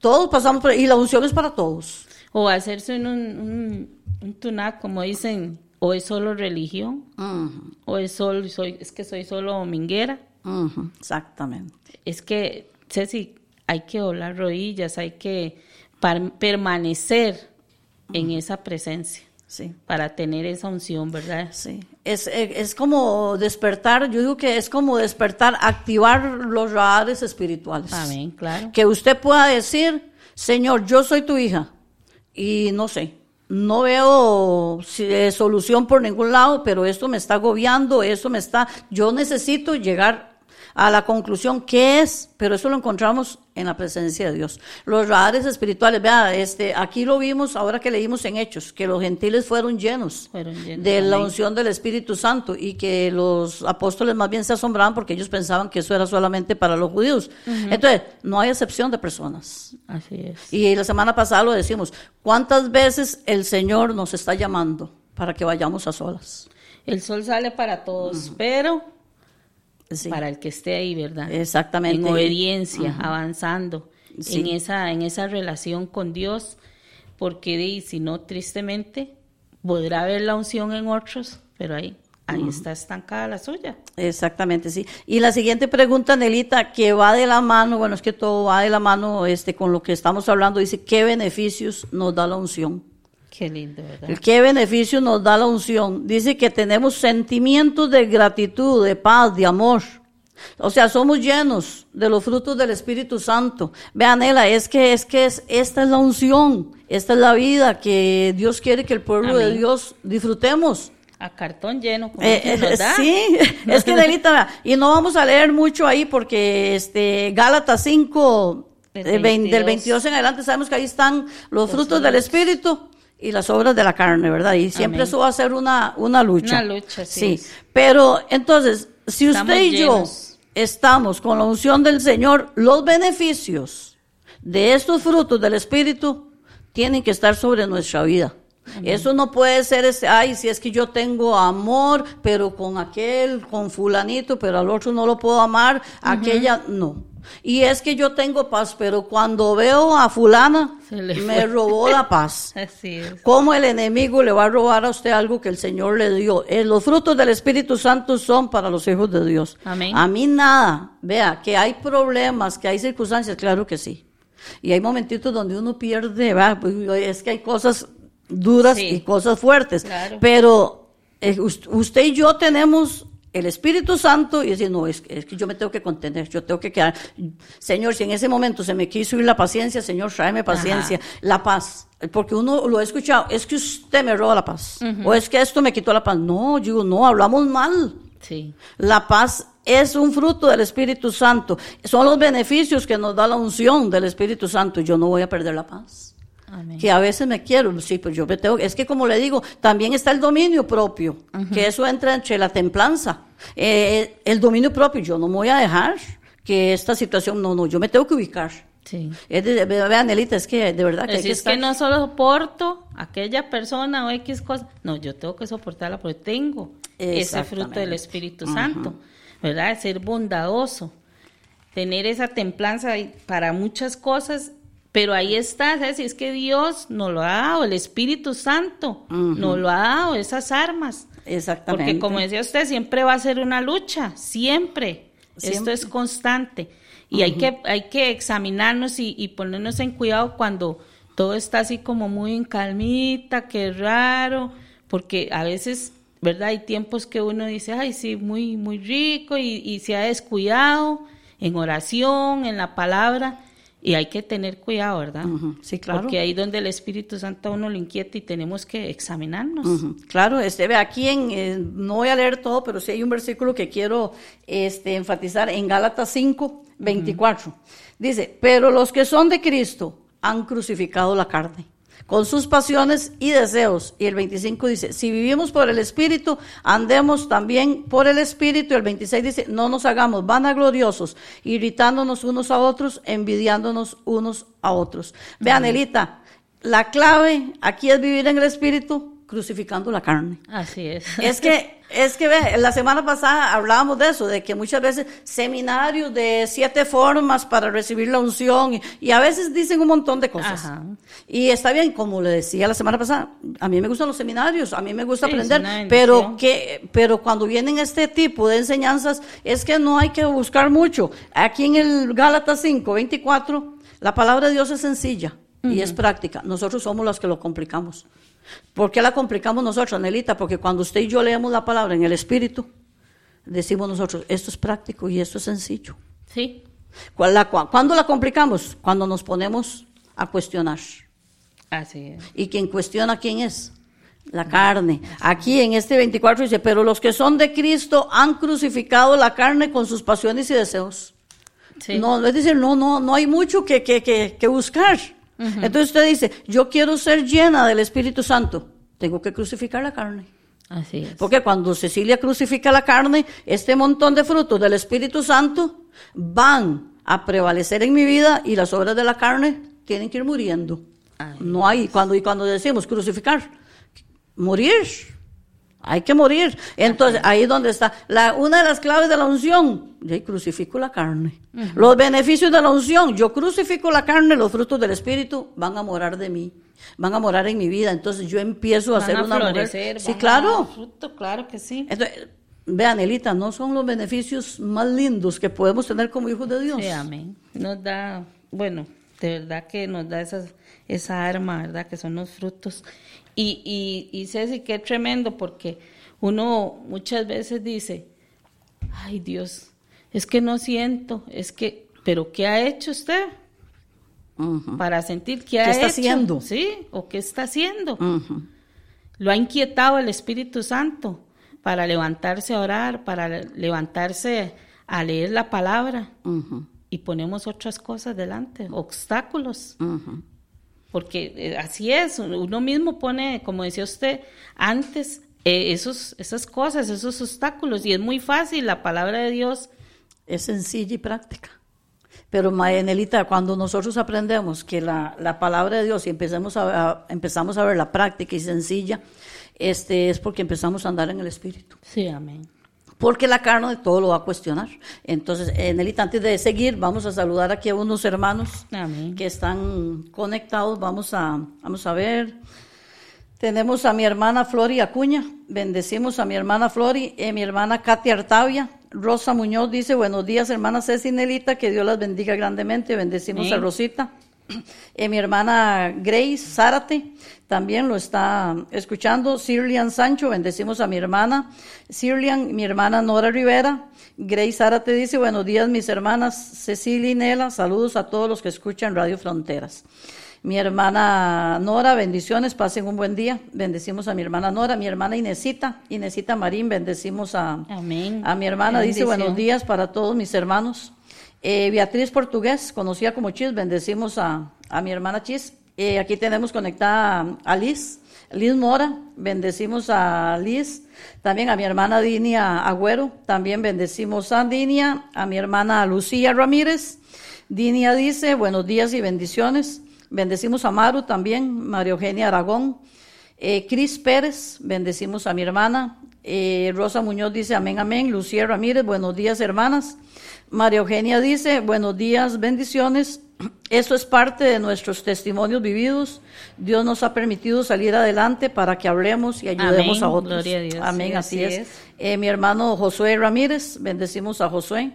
todos pasamos, por- y la unción es para todos.
O hacerse un, un, un tunac, como dicen, o es solo religión, o es solo, soy, es que soy solo dominguera.
exactamente.
Es que, Ceci, hay que doblar rodillas, hay que permanecer en esa presencia
Sí.
para tener esa unción, ¿verdad?
Sí, es, eh, es como despertar, yo digo que es como despertar, activar los radares espirituales.
Amén, claro.
Que usted pueda decir, Señor, yo soy tu hija y no sé, no veo eh, solución por ningún lado, pero esto me está agobiando, esto me está, yo necesito llegar a la conclusión qué es, pero eso lo encontramos en la presencia de Dios. Los radares espirituales, vea, este, aquí lo vimos ahora que leímos en Hechos, que los gentiles fueron llenos,
Fueron llenos,
de la unción del Espíritu Santo y que los apóstoles más bien se asombraban porque ellos pensaban que eso era solamente para los judíos. Entonces, no hay excepción de personas.
Así es.
Y la semana pasada lo decimos, ¿cuántas veces el Señor nos está llamando para que vayamos a solas?
El sol sale para todos, pero
Sí,
para el que esté ahí, ¿verdad?
Exactamente.
En obediencia, avanzando.
Sí.
en, esa, en esa relación con Dios, porque si no, tristemente, podrá haber la unción en otros, pero ahí, ahí está estancada la suya.
Exactamente, sí. Y la siguiente pregunta, Nelita, que va de la mano, bueno, es que todo va de la mano este, con lo que estamos hablando, dice, ¿qué beneficios nos da la unción?
Qué lindo, ¿verdad?
¿Qué beneficio nos da la unción? Dice que tenemos sentimientos de gratitud, de paz, de amor. O sea, somos llenos de los frutos del Espíritu Santo. Vean, Ela, es que, es que es, esta es la unción, esta es la vida que Dios quiere que el pueblo de. Dios disfrutemos.
A cartón lleno, como
Eh,
que nos
eh,
da.
sí, es que Nelita, y no vamos a leer mucho ahí porque este Gálatas 5,
Del
eh, vein- del
22.
22 en adelante, sabemos que ahí están los frutos del Espíritu y las obras de la carne, ¿verdad? Y siempre
Amén.
eso va a ser una, una lucha.
Una lucha, sí
Sí, pero entonces, si usted y yo estamos con la unción del Señor, los beneficios de estos frutos del Espíritu tienen que estar sobre nuestra vida. Eso no puede ser ese, ay, si es que yo tengo amor, pero con aquel, con fulanito, pero al otro no lo puedo amar, aquella, no. Y es que yo tengo paz, pero cuando veo a fulana, me robó la paz.
Así es.
¿Cómo el enemigo le va a robar a usted algo que el Señor le dio? Eh, los frutos del Espíritu Santo son para los hijos de Dios.
Amén.
A mí nada. Vea, que hay problemas, que hay circunstancias, claro que sí. Y hay momentitos donde uno pierde, ¿verdad? Pues, es que hay cosas duras
Sí.
y cosas fuertes.
Claro.
Pero eh, us- usted y yo tenemos el Espíritu Santo y decir, no, es, que- es que yo me tengo que contener, yo tengo que quedar. Señor, si en ese momento se me quiso ir la paciencia, Señor, tráeme paciencia, la paz. Porque uno lo ha escuchado, es que usted me roba la paz. O es que esto me quitó la paz. No, yo digo, no, hablamos mal.
Sí.
La paz es un fruto del Espíritu Santo. Son los beneficios que nos da la unción del Espíritu Santo. Yo no voy a perder la paz.
Amén.
Que a veces me quiero, sí, pero yo me tengo, es que como le digo, también está el dominio propio, que eso entra entre la templanza. Eh, el dominio propio, yo no me voy a dejar que esta situación, no, no, yo me tengo que ubicar.
Sí.
Es de, vean, Elita, es que de verdad que hay
Así
que
es
estar-
que no solo soporto a aquella persona o X cosa, no, yo tengo que soportarla porque tengo ese fruto del. Espíritu Santo, ¿verdad? Ser bondadoso, tener esa templanza para muchas cosas, pero ahí está, ¿sabes? Si es que Dios nos lo ha dado, el Espíritu Santo nos lo ha dado, esas armas.
Exactamente.
Porque como decía usted, siempre va a ser una lucha, siempre. Esto es constante. Y hay, que, hay que examinarnos y, y ponernos en cuidado cuando todo está así como muy en calmita, que raro, porque a veces, ¿verdad? Hay tiempos que uno dice, ay, sí, muy, muy rico y, y se ha descuidado en oración, en la palabra. Y hay que tener cuidado, ¿verdad?
Sí, claro.
Porque ahí donde el Espíritu Santo a uno lo inquieta y tenemos que examinarnos.
Claro, este, ve aquí en, eh, no voy a leer todo, pero sí hay un versículo que quiero este, enfatizar en Gálatas 5, 24. Dice, pero los que son de Cristo han crucificado la carne con sus pasiones y deseos. Y el 25 dice, si vivimos por el Espíritu, andemos también por el Espíritu. Y el 26 dice, no nos hagamos vanagloriosos, irritándonos unos a otros, envidiándonos unos a otros. Vean, Elita, la clave aquí es vivir en el Espíritu, crucificando la carne.
Así es.
Es que, es que ve, la semana pasada hablábamos de eso, de que muchas veces seminarios de siete formas para recibir la unción y, y a veces dicen un montón de cosas.
Ajá.
Y está bien, como le decía la semana pasada, a mí me gustan los seminarios, a mí me gusta
Sí,
aprender, pero que, pero cuando vienen este tipo de enseñanzas es que no hay que buscar mucho. Aquí en el Gálatas 5, 24, la palabra de Dios es sencilla y es práctica. Nosotros somos los que lo complicamos. ¿Por qué la complicamos nosotros, Anelita? Porque cuando usted y yo leemos la palabra en el Espíritu, decimos nosotros, esto es práctico y esto es sencillo.
Sí,
¿Cuál la- cua- ¿Cuándo la complicamos? Cuando nos ponemos a cuestionar.
así es.
¿Y quien cuestiona quién es? La carne. Aquí en este 24 dice, pero los que son de Cristo han crucificado la carne con sus pasiones y deseos.
Sí.
No, es decir, no, no, no hay mucho que, que, que, que buscar. Entonces usted dice, yo quiero ser llena del Espíritu Santo. Tengo que crucificar la carne.
Así es.
Porque cuando Cecilia crucifica la carne, este montón de frutos del Espíritu Santo van a prevalecer en mi vida y las obras de la carne tienen que ir muriendo.
Ay.
No hay, cuando, y cuando decimos crucificar, morir hay que morir. Entonces, ahí donde está. La, una de las claves de la unción, yo crucifico la carne. Los beneficios de la unción, yo crucifico la carne, los frutos del Espíritu van a morar de mí, van a morar en mi vida. Entonces yo empiezo a
Van
ser
a
una
florecer,
mujer. Sí, claro.
fruto, claro que sí.
Entonces, vean, Elita, no son los beneficios más lindos que podemos tener como hijos de Dios.
Sí, amén. Nos da, bueno, de verdad que nos da esas, esa arma, ¿verdad? Que son los frutos. Y, y, y Ceci, qué tremendo, porque uno muchas veces dice, ay Dios, es que no siento, es que, pero ¿qué ha hecho usted? Para sentir qué ha
¿Qué está
hecho?
haciendo?
Sí, o qué está haciendo. Lo ha inquietado el Espíritu Santo para levantarse a orar, para levantarse a leer la palabra y ponemos otras cosas delante, obstáculos. Porque eh, así es, uno mismo pone, como decía usted, antes eh, esos, esas cosas, esos obstáculos y es muy fácil, la palabra de Dios,
Es sencilla y práctica. Pero, Maenelita, cuando nosotros aprendemos que la, la palabra de Dios y empezamos a, a- empezamos a ver la práctica y sencilla, este, es porque empezamos a andar en el Espíritu.
sí, amén.
Porque la carne todo lo va a cuestionar. Entonces, Enelita, antes de seguir, vamos a saludar aquí a unos hermanos
Amén.
que están conectados. Vamos a, vamos a ver. Tenemos a mi hermana Flori Acuña, bendecimos a mi hermana Flori, eh, mi hermana Katia Artavia, Rosa Muñoz dice, buenos días hermana Ceci Nelita, que Dios las bendiga grandemente, bendecimos a. Rosita. Eh, mi hermana Grace Zárate también lo está escuchando. Sirlian Sancho, bendecimos a mi hermana. Sirlian, mi hermana Nora Rivera. Grace Zárate dice, buenos días mis hermanas Cecilia y Nela, saludos a todos los que escuchan Radio Fronteras. Mi hermana Nora, bendiciones, pasen un buen día. Bendecimos a mi hermana Nora, mi hermana Inesita, Inesita Marín, bendecimos a,
Amén.
a mi hermana, dice buenos días para todos mis hermanos. Eh, Beatriz Portugués, conocida como Chis, bendecimos a, a mi hermana Chis. Eh, aquí tenemos conectada a, Liz, Liz Mora, bendecimos a Liz. También a mi hermana Dinia Agüero, también bendecimos a Dinia, a mi hermana Lucía Ramírez. Dinia dice, buenos días y bendiciones. Bendecimos a Maru también, María Eugenia Aragón. Eh, Cris Pérez, bendecimos a mi hermana. Eh, Rosa Muñoz dice, amén, amén. Lucía Ramírez, buenos días, hermanas. María Eugenia dice, buenos días, bendiciones. Eso es parte de nuestros testimonios vividos. Dios nos ha permitido salir adelante para que hablemos y ayudemos
Amén,
a otros.
gloria a Dios,
Amén,
sí,
así, es. Eh, mi hermano Josué Ramírez, bendecimos a Josué.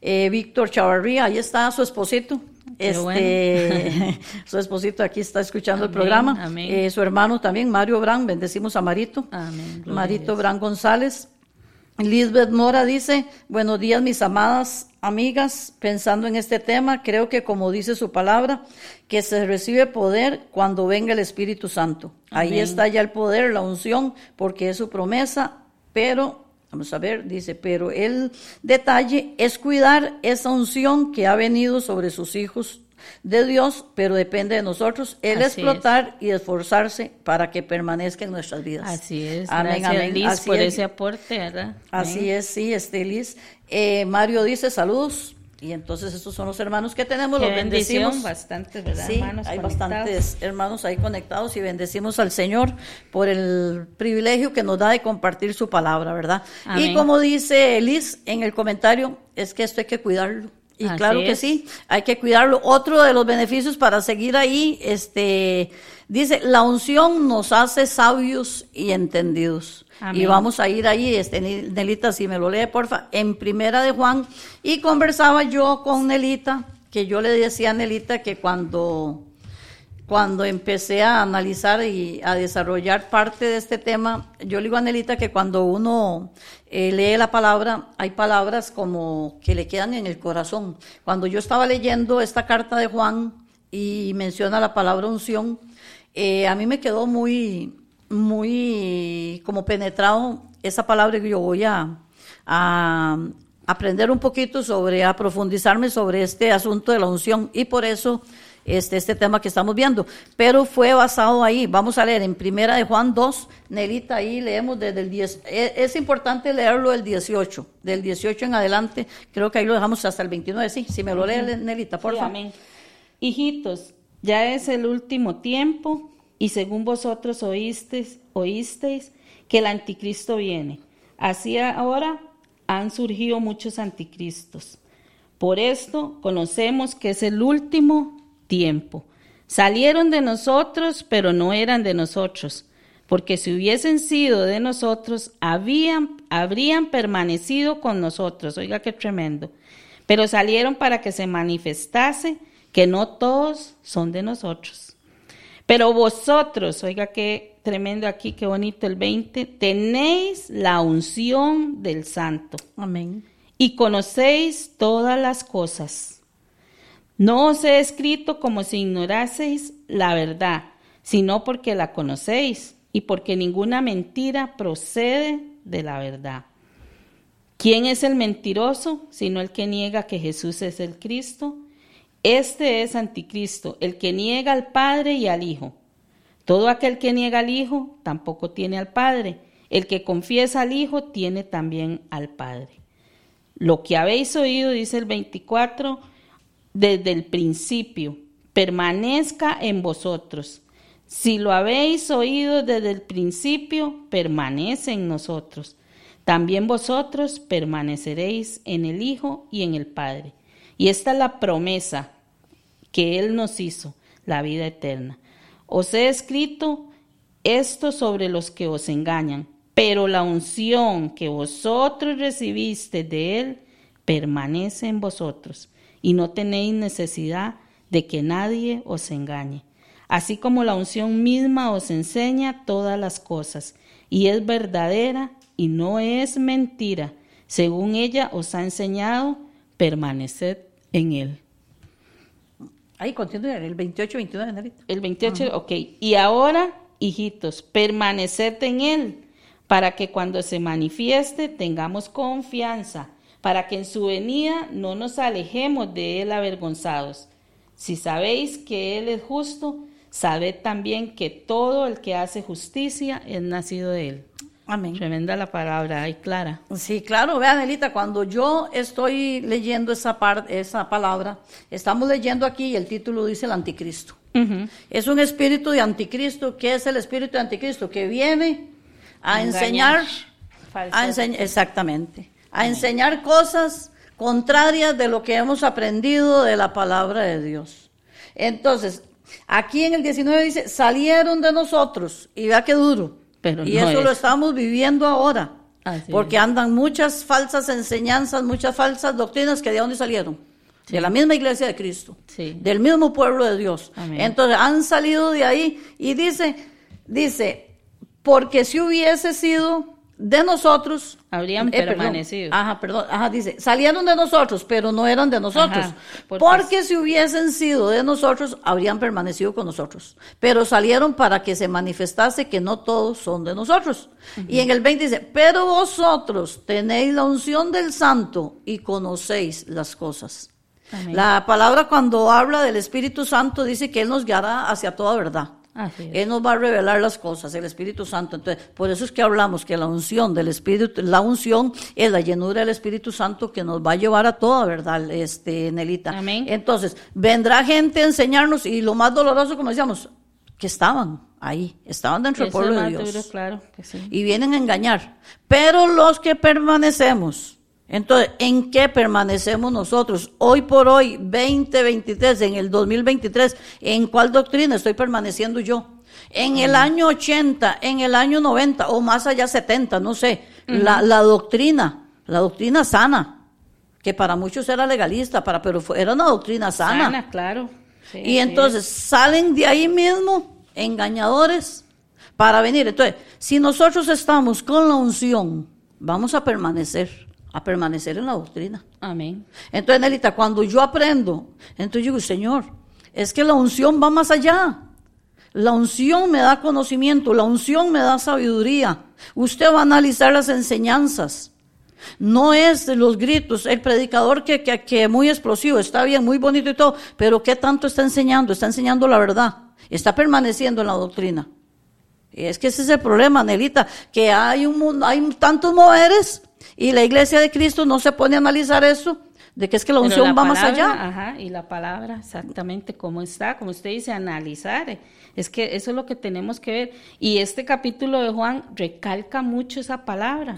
Eh, Víctor Chavarría, ahí está su esposito.
Qué
Este, su esposito aquí está escuchando el programa.
amén.
Eh, su hermano también, Mario Brand, bendecimos a Marito.
Amén,
Marito. Brand González. Lisbeth Mora dice, buenos días mis amadas amigas, pensando en este tema, creo que como dice su palabra, que se recibe poder cuando venga el Espíritu Santo. Ahí está ya el poder, la unción, porque es su promesa, pero, vamos a ver, dice, pero el detalle es cuidar esa unción que ha venido sobre sus hijos de Dios, pero depende de nosotros, el
Así es.
explotar y esforzarse para que permanezca en nuestras vidas.
Así es.
Amén,
Gracias,
amén.
Liz,
Así
por
es.
ese aporte, ¿verdad?
Así
Amén.
es, sí, este Liz. Eh, Mario dice saludos. Y entonces estos son los hermanos que tenemos,
Qué
los bendecimos.
bastantes, ¿verdad,
Sí,
hermanos?
hay
conectados?
bastantes hermanos ahí conectados y bendecimos al Señor por el privilegio que nos da de compartir su palabra, ¿verdad? Y como dice Liz en el comentario, es que esto hay que cuidarlo. Y
Así
claro que
es.
sí, hay que cuidarlo. Otro de los beneficios para seguir ahí, este, dice, la unción nos hace sabios y entendidos. Y vamos a ir ahí, este, Nelita, si me lo lee, porfa, en primera de Juan. Y conversaba yo con Nelita, que yo le decía a Nelita que cuando, cuando empecé a analizar y a desarrollar parte de este tema, yo le digo a Nelita que cuando uno eh, lee la palabra, hay palabras como que le quedan en el corazón. Cuando yo estaba leyendo esta carta de Juan y menciona la palabra unción, eh, a mí me quedó muy, muy como penetrado esa palabra que yo voy a, a aprender un poquito sobre, a profundizarme sobre este asunto de la unción y por eso este, este tema que estamos viendo. Pero fue basado ahí, vamos a leer en primera de Juan 2, Nelita, ahí leemos desde el 10, es, es importante leerlo el 18, del 18 en adelante, creo que ahí lo dejamos hasta el 29, sí, si me lo lee Nelita, por
Sí,
favor.
amén. Hijitos, ya es el último tiempo y según vosotros oísteis, oísteis que el anticristo viene. Así ahora han surgido muchos anticristos. Por esto conocemos que es el último tiempo. Salieron de nosotros, pero no eran de nosotros, porque si hubiesen sido de nosotros, habían, habrían permanecido con nosotros. Oiga qué tremendo. Pero salieron para que se manifestase que no todos son de nosotros. Pero vosotros, oiga qué tremendo aquí, qué bonito el 20, tenéis la unción del santo.
Amén.
Y conocéis todas las cosas. No os he escrito como si ignoraseis la verdad, sino porque la conocéis y porque ninguna mentira procede de la verdad. ¿Quién es el mentiroso sino el que niega que Jesús es el Cristo? Este es anticristo, el que niega al Padre y al Hijo. Todo aquel que niega al Hijo tampoco tiene al Padre. El que confiesa al Hijo tiene también al Padre. Lo que habéis oído, dice el 24, desde el principio, permanezca en vosotros. Si lo habéis oído desde el principio, permanece en nosotros. También vosotros permaneceréis en el Hijo y en el Padre. Y esta es la promesa que Él nos hizo, la vida eterna. Os he escrito esto sobre los que os engañan, pero la unción que vosotros recibiste de Él permanece en vosotros, y no tenéis necesidad de que nadie os engañe. Así como la unción misma os enseña todas las cosas, y es verdadera y no es mentira. Según ella os ha enseñado, permaneced en él.
Ahí continúa, el 28, 29 de
El 28, ok. Y ahora, hijitos, permaneced en él, para que cuando se manifieste tengamos confianza, para que en su venida no nos alejemos de él avergonzados. Si sabéis que él es justo, sabed también que todo el que hace justicia es nacido de él.
Amén.
Tremenda la palabra, ahí clara.
Sí, claro, vean, Elita, cuando yo estoy leyendo esa, parte, esa palabra, estamos leyendo aquí y el título dice el anticristo. Es un espíritu de anticristo. ¿Qué es el espíritu de anticristo? Que viene a enseñar, a enseñar, exactamente, a enseñar cosas contrarias de lo que hemos aprendido de la palabra de Dios. Entonces, aquí en el 19 dice, salieron de nosotros, y vea qué duro, y eso lo estamos viviendo ahora. porque andan muchas falsas enseñanzas, muchas falsas doctrinas que de dónde salieron. De la misma iglesia de Cristo. Del mismo pueblo de Dios. Entonces han salido de ahí y dice, dice, porque si hubiese sido de nosotros.
Habrían eh, permanecido.
ajá, perdón, ajá, dice, salieron de nosotros, pero no eran de nosotros. porque si hubiesen sido de nosotros, habrían permanecido con nosotros. Pero salieron para que se manifestase que no todos son de nosotros. Y en el 20 dice, pero vosotros tenéis la unción del santo y conocéis las cosas. La palabra cuando habla del Espíritu Santo dice que Él nos guiará hacia toda verdad. Él nos va a revelar las cosas, el Espíritu Santo. Entonces, por eso es que hablamos que la unción del Espíritu, la unción es la llenura del Espíritu Santo que nos va a llevar a toda verdad, este, Nelita.
Amén.
Entonces, vendrá gente a enseñarnos y lo más doloroso, como decíamos, que estaban ahí, estaban dentro del pueblo de Dios.
claro que sí.
Y vienen a engañar. Pero los que permanecemos, entonces, ¿en qué permanecemos nosotros? Hoy por hoy, 2023, en el 2023, ¿en cuál doctrina estoy permaneciendo yo? En el año 80, en el año 90 o más allá 70, no sé, la, doctrina, la doctrina sana, que para muchos era legalista, para, pero era una doctrina sana.
Sana, claro.
y entonces salen de ahí mismo engañadores para venir. Entonces, si nosotros estamos con la unción, vamos a permanecer a permanecer en la doctrina.
Amén.
Entonces, Nelita, cuando yo aprendo, entonces digo, Señor, es que la unción va más allá. La unción me da conocimiento, la unción me da sabiduría. Usted va a analizar las enseñanzas. No es de los gritos, el predicador que, que, que muy explosivo, está bien, muy bonito y todo, pero ¿qué tanto está enseñando? Está enseñando la verdad, está permaneciendo en la doctrina. Y es que ese es el problema, Nelita, que hay, un, hay tantos moveres y la iglesia de Cristo no se pone a analizar eso de que es que la unción
la
va más allá.
Ajá, y la palabra exactamente cómo está, como usted dice, analizar. Es que eso es lo que tenemos que ver. Y este capítulo de Juan recalca mucho esa palabra,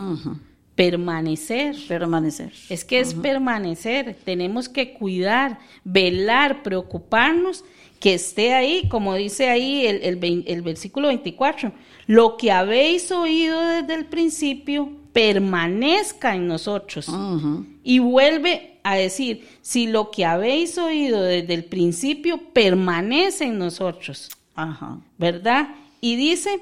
permanecer.
Permanecer.
Es que es permanecer, tenemos que cuidar, velar, preocuparnos que esté ahí, como dice ahí el, el, el versículo 24, lo que habéis oído desde el principio permanezca en nosotros. Y vuelve a decir, si lo que habéis oído desde el principio permanece en nosotros,
Ajá.
¿verdad? Y dice,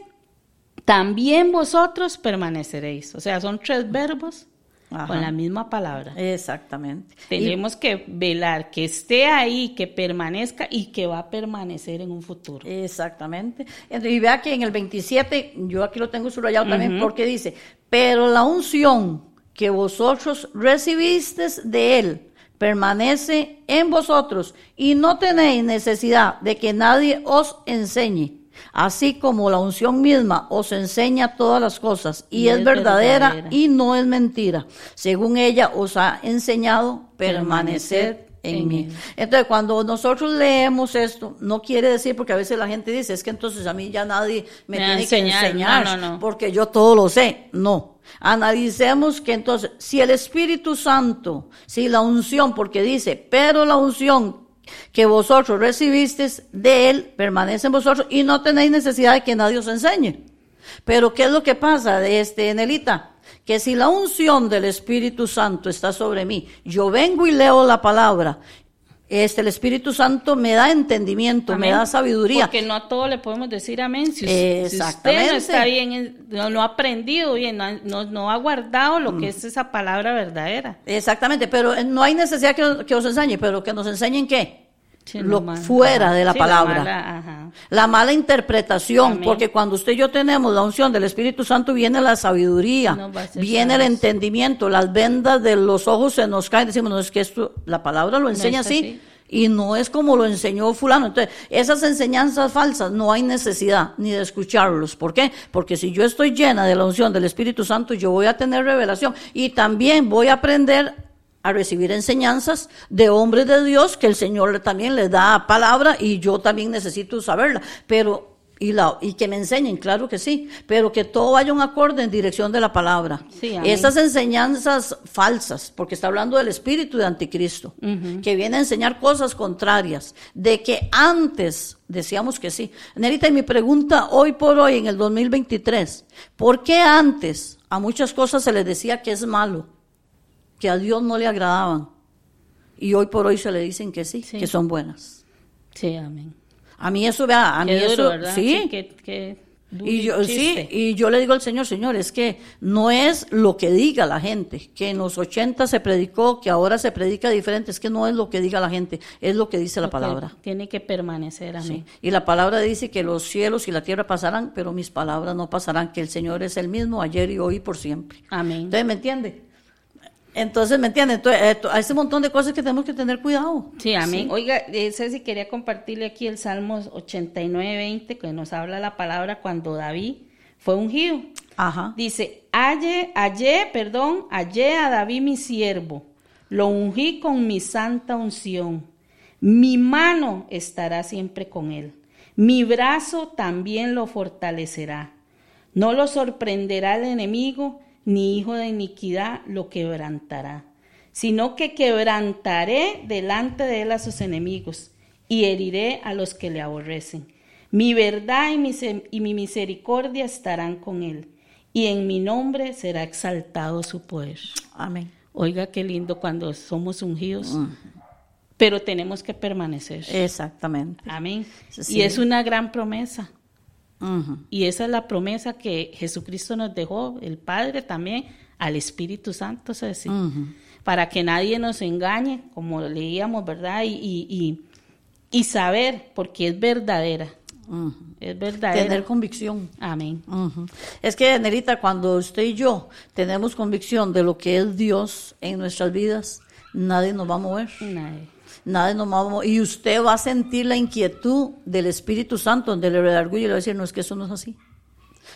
también vosotros permaneceréis. O sea, son tres verbos
Ajá.
con la misma palabra.
Exactamente. Y-
Tenemos que velar que esté ahí, que permanezca y que va a permanecer en un futuro.
Exactamente. Y vea que en el 27, yo aquí lo tengo subrayado también porque dice, pero la unción que vosotros recibisteis de él permanece en vosotros y no tenéis necesidad de que nadie os enseñe. Así como la unción misma os enseña todas las cosas y,
Y
es
es
verdadera,
verdadera.
y no es mentira. Según ella os ha enseñado permanecer en,
en
mí. Entonces, cuando nosotros leemos esto, no quiere decir, porque a veces la gente dice, es que entonces a mí ya nadie me, tiene que
enseñar.
enseñar,
No, no, no.
porque yo todo lo sé. No. Analicemos que entonces, si el Espíritu Santo, si la unción, porque dice, pero la unción que vosotros recibisteis de Él permanece en vosotros y no tenéis necesidad de que nadie os enseñe. Pero ¿qué es lo que pasa de este Nelita? Que si la unción del Espíritu Santo está sobre mí, yo vengo y leo la palabra, este el Espíritu Santo me da entendimiento, me da sabiduría.
Porque no a todo le podemos decir amén. Si, us- si usted no está bien, en- no, no ha aprendido bien, no, ha- no, no ha guardado lo que
Mm.
es esa palabra verdadera.
Exactamente, pero eh, no hay necesidad que, que os enseñe, pero que nos enseñen qué? Lo fuera de la palabra.
mala, ajá.
La mala interpretación,
Amén.
porque cuando usted y yo tenemos la unción del Espíritu Santo viene la sabiduría, viene el entendimiento, las vendas de los ojos se nos caen, decimos, no es que esto, la palabra lo enseña así,
así.
y no es como lo enseñó fulano. Entonces, esas enseñanzas falsas no hay necesidad ni de escucharlos. ¿Por qué? Porque si yo estoy llena de la unción del Espíritu Santo, yo voy a tener revelación y también voy a aprender a recibir enseñanzas de hombres de Dios que el Señor también les da palabra y yo también necesito saberla. Pero y, la, y que me enseñen, claro que sí, pero que todo vaya un acorde en dirección de la palabra.
Sí.
Esas enseñanzas falsas, porque está hablando del espíritu de anticristo, que viene a enseñar cosas contrarias, de que antes decíamos que sí. Nerita, y mi pregunta hoy por hoy, en el 2023, ¿por qué antes a muchas cosas se les decía que es malo, que a Dios no le agradaban, y hoy por hoy se le dicen que sí,
Sí.
que son buenas?
Sí, amén.
A mí eso, vea, a mí
duro,
eso,
¿verdad?
sí,
qué- qué duro
y yo, sí, y yo le digo al Señor, Señor, es que no es lo que diga la gente, que en los 80 se predicó, que ahora se predica diferente, es que no es lo que diga la gente, es lo que dice la palabra.
Tiene que permanecer, amén.
Sí. Y la palabra dice que los cielos y la tierra pasarán, pero mis palabras no pasarán, que el Señor es el mismo ayer y hoy y por siempre.
Amén.
Entonces, ¿me entiende? Entonces, ¿me entiende? Entonces, eh, hay ese montón de cosas que tenemos que tener cuidado.
Sí, amén. Oiga, eh, Ceci, quería compartirle aquí el Salmos 89, 20, que nos habla la palabra cuando David fue ungido.
Ajá.
Dice, hallé, hallé, perdón, hallé a David mi siervo, lo ungí con mi santa unción. Mi mano estará siempre con él. Mi brazo también lo fortalecerá. No lo sorprenderá el enemigo, ni hijo de iniquidad lo quebrantará, sino que quebrantaré delante de él a sus enemigos y heriré a los que le aborrecen. Mi verdad y mi, y mi misericordia estarán con él, y en mi nombre será exaltado su poder.
Amén.
Oiga, qué lindo cuando somos ungidos, pero tenemos que permanecer.
Exactamente.
Amén.
Sí.
Y es una gran promesa. Y esa es la promesa que Jesucristo nos dejó, el Padre también, al Espíritu Santo, Ceci,
Ujú.
para que nadie nos engañe, como leíamos, ¿verdad? Y, y, y, y saber, porque es verdadera, es verdadera.
Tener convicción.
Amén.
Es que, Nerita, cuando usted y yo tenemos convicción de lo que es Dios en nuestras vidas, nadie nos va a mover.
Nadie.
Nadie nos va a mover. Y usted va a sentir la inquietud del Espíritu Santo, donde le redarguye y le va a decir, no, es que eso no es así.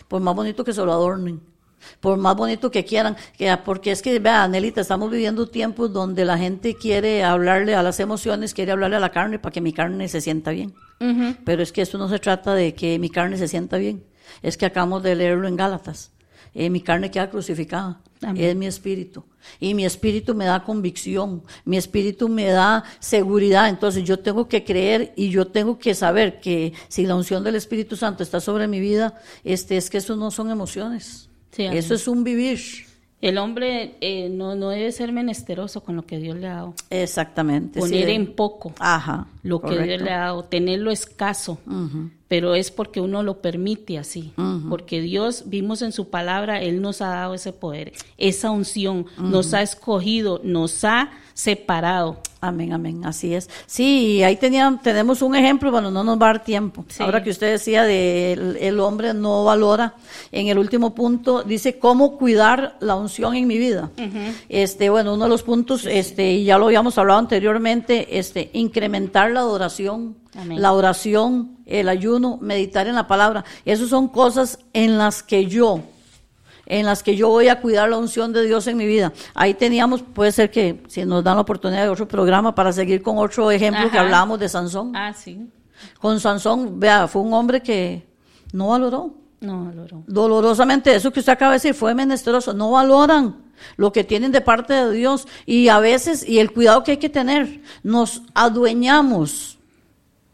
Pues más bonito que se lo adornen. por más bonito que quieran, que, porque es que, vea, Anelita, estamos viviendo tiempos donde la gente quiere hablarle a las emociones, quiere hablarle a la carne para que mi carne se sienta bien. Pero es que eso no se trata de que mi carne se sienta bien, es que acabamos de leerlo en Gálatas. Eh, mi carne queda crucificada,
Amén.
es mi espíritu. Y mi espíritu me da convicción, mi espíritu me da seguridad. Entonces yo tengo que creer y yo tengo que saber que si la unción del Espíritu Santo está sobre mi vida, este, es que eso no son emociones.
Sí,
eso es un vivir.
El hombre eh, no, no debe ser menesteroso con lo que Dios le ha dado.
Exactamente. sí.
Poner en poco
Ajá.
lo que Dios le ha dado, tenerlo escaso. Pero es porque uno lo permite así. Porque Dios, vimos en su palabra, Él nos ha dado ese poder, esa unción, nos ha escogido, nos ha separado.
Amén, amén, así es. Sí, ahí tenían, tenemos un ejemplo, bueno, no nos va a dar tiempo.
Sí.
Ahora que usted decía de el, el hombre no valora, en el último punto dice cómo cuidar la unción en mi vida. Este, bueno, uno de los puntos, este, y ya lo habíamos hablado anteriormente, este, incrementar la adoración,
Amén.
la oración, el ayuno, meditar en la palabra. Esas son cosas en las que yo en las que yo voy a cuidar la unción de Dios en mi vida. Ahí teníamos, puede ser que si nos dan la oportunidad de otro programa para seguir con otro ejemplo que hablábamos de Sansón.
Ah, sí.
Con Sansón, vea, fue un hombre que no valoró.
No, valoró.
Dolorosamente, eso que usted acaba de decir fue menesteroso. No valoran lo que tienen de parte de Dios y a veces, y el cuidado que hay que tener, nos adueñamos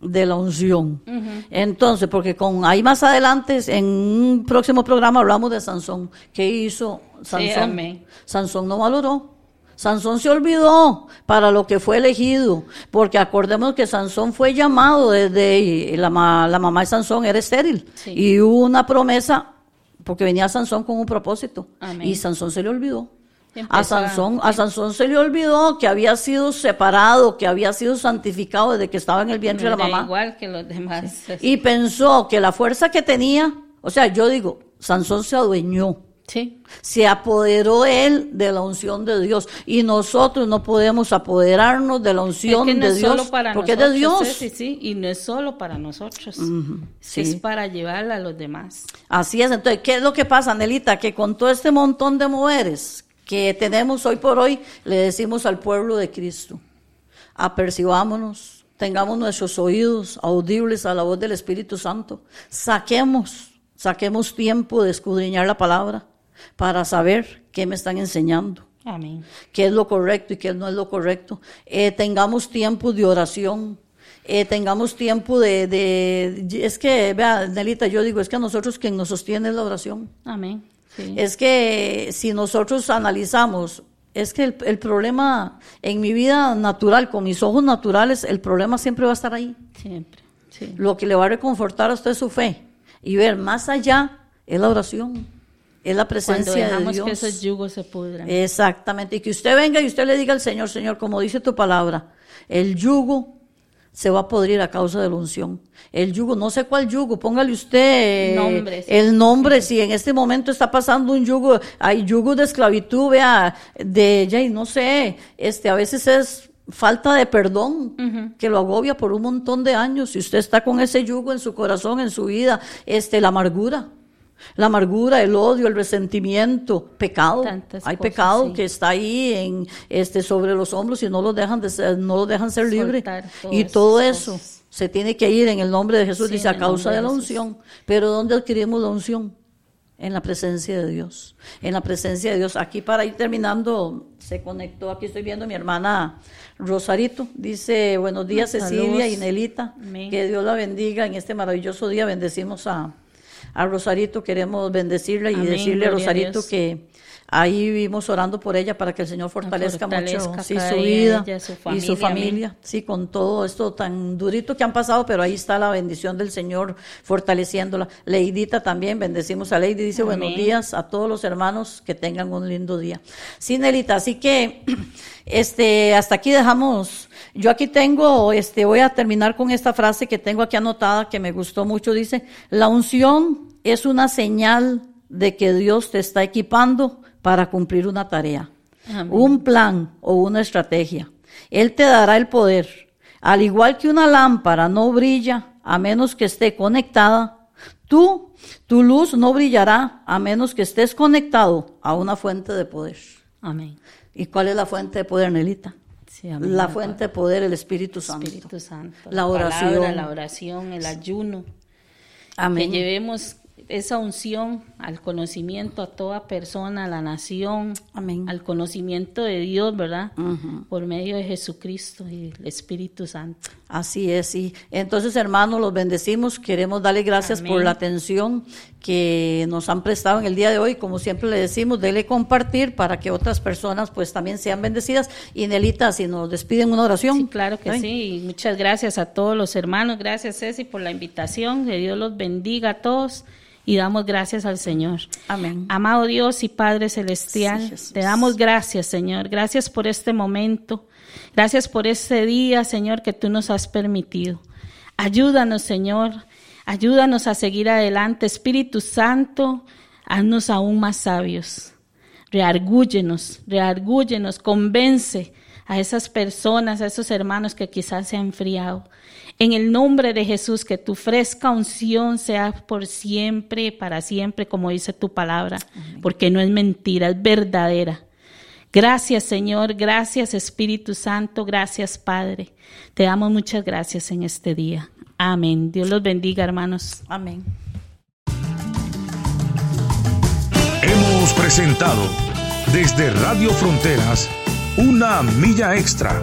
de la unción. Entonces, porque con ahí más adelante, en un próximo programa hablamos de Sansón. ¿Qué hizo Sansón? Sansón no valoró. Sansón se olvidó para lo que fue elegido, porque acordemos que Sansón fue llamado desde la, ma- la mamá de Sansón era estéril
Sí.
y hubo una promesa porque venía Sansón con un propósito
Amén.
y Sansón se le olvidó. A Sansón, a Sansón se le olvidó que había sido separado, que había sido santificado desde que estaba en el vientre de la mamá.
Igual que los demás.
Y pensó que la fuerza que tenía, o sea, yo digo, Sansón se adueñó.
Sí.
Se apoderó él de la unción de Dios y nosotros no podemos apoderarnos de la
Es
unción
que no
de Dios
para
porque
nosotros.
es de Dios.
Ceci, sí, y no es solo para nosotros.
sí.
Es para llevarla a los demás.
Así es. Entonces, ¿qué es lo que pasa, Anelita? Que con todo este montón de mujeres que tenemos hoy por hoy, le decimos al pueblo de Cristo, apercibámonos, tengamos nuestros oídos audibles a la voz del Espíritu Santo, saquemos, saquemos tiempo de escudriñar la palabra para saber qué me están enseñando
Amén.
qué es lo correcto y qué no es lo correcto. Eh, tengamos tiempo de oración. eh, tengamos tiempo de, de- Es que, vea, Nelita, yo digo, es que a nosotros quien nos sostiene es la oración.
Amén. Sí.
Es que si nosotros analizamos, es que el, el problema en mi vida natural, con mis ojos naturales, el problema siempre va a estar ahí.
Siempre. Sí.
Lo que le va a reconfortar a usted es su fe. Y ver más allá es la oración, es la
Cuando
presencia de Dios.
que esos yugos se pudran.
Exactamente, y que usted venga y usted le diga al Señor, Señor, como dice tu palabra, el yugo se va a podrir a causa de la unción. El yugo, no sé cuál yugo, póngale usted eh, el nombre, si en este momento está pasando un yugo, hay yugo de esclavitud, vea, de, ya, y no sé, este, a veces es falta de perdón que lo agobia por un montón de años. Si usted está con ese yugo en su corazón, en su vida, este, la amargura. La amargura, el odio, el resentimiento, pecado.
Tantas
Hay
cosas,
pecado
sí.
que está ahí en este sobre los hombros y no los dejan de ser, no los dejan ser
todas
Y todo eso
cosas.
se tiene que ir en el nombre de Jesús,
Sí,
dice a causa de
de
la unción. Pero ¿dónde adquirimos la unción? En la presencia de Dios. En la presencia de Dios. Aquí para ir terminando, se conectó, aquí estoy viendo a mi hermana Rosarito. Dice, buenos días
Saludos.
Cecilia y Nelita.
Amén.
Que Dios la bendiga en este maravilloso día. Bendecimos a, a Rosarito, queremos bendecirla y
Amén,
decirle a Rosarito que ahí vivimos orando por ella para que el Señor fortalezca,
fortalezca
mucho sí, su vida
ella, su
y su
familia,
familia. Sí, con todo esto tan durito que han pasado, pero ahí está la bendición del Señor fortaleciéndola. Leidita también, bendecimos a Lady, dice
Amén.
buenos días a todos los hermanos, que tengan un lindo día. Sí, Nelita, así que este hasta aquí dejamos. Yo aquí tengo, este, voy a terminar con esta frase que tengo aquí anotada que me gustó mucho. Dice, la unción es una señal de que Dios te está equipando para cumplir una tarea,
Amén.
un plan o una estrategia. Él te dará el poder. Al igual que una lámpara no brilla a menos que esté conectada, Tú, tu luz no brillará a menos que estés conectado a una fuente de poder.
Amén.
¿Y cuál es la fuente de poder, Nelita?
Sí, amén.
La fuente de poder, el Espíritu Santo.
Espíritu Santo.
La oración.
palabra, la oración, el ayuno.
Amén.
Que llevemos esa unción al conocimiento a toda persona, a la nación,
Amén.
al conocimiento de Dios, ¿verdad? Por medio de Jesucristo y el Espíritu Santo.
Así es, y entonces hermanos, los bendecimos, queremos darle gracias
Amén.
por la atención que nos han prestado en el día de hoy, como siempre le decimos, dele compartir para que otras personas pues también sean bendecidas. Y Nelita, si nos despiden una oración.
Sí, claro que
Ay.
sí. Y muchas gracias a todos los hermanos. Gracias, Ceci, por la invitación. Que Dios los bendiga a todos. Y damos gracias al Señor.
Amén.
Amado Dios y Padre Celestial,
Sí,
te damos gracias, Señor. Gracias por este momento. Gracias por este día, Señor, que tú nos has permitido. Ayúdanos, Señor. Ayúdanos a seguir adelante. Espíritu Santo, haznos aún más sabios. Reargúyenos, reargúyenos, convence a esas personas, a esos hermanos que quizás se han enfriado. En el nombre de Jesús, que tu fresca unción sea por siempre, para siempre, como dice tu palabra, porque no es mentira, es verdadera. Gracias Señor, gracias Espíritu Santo, gracias Padre. Te damos muchas gracias en este día. Amén. Dios los bendiga, hermanos.
Amén.
Hemos presentado desde Radio Fronteras una milla extra.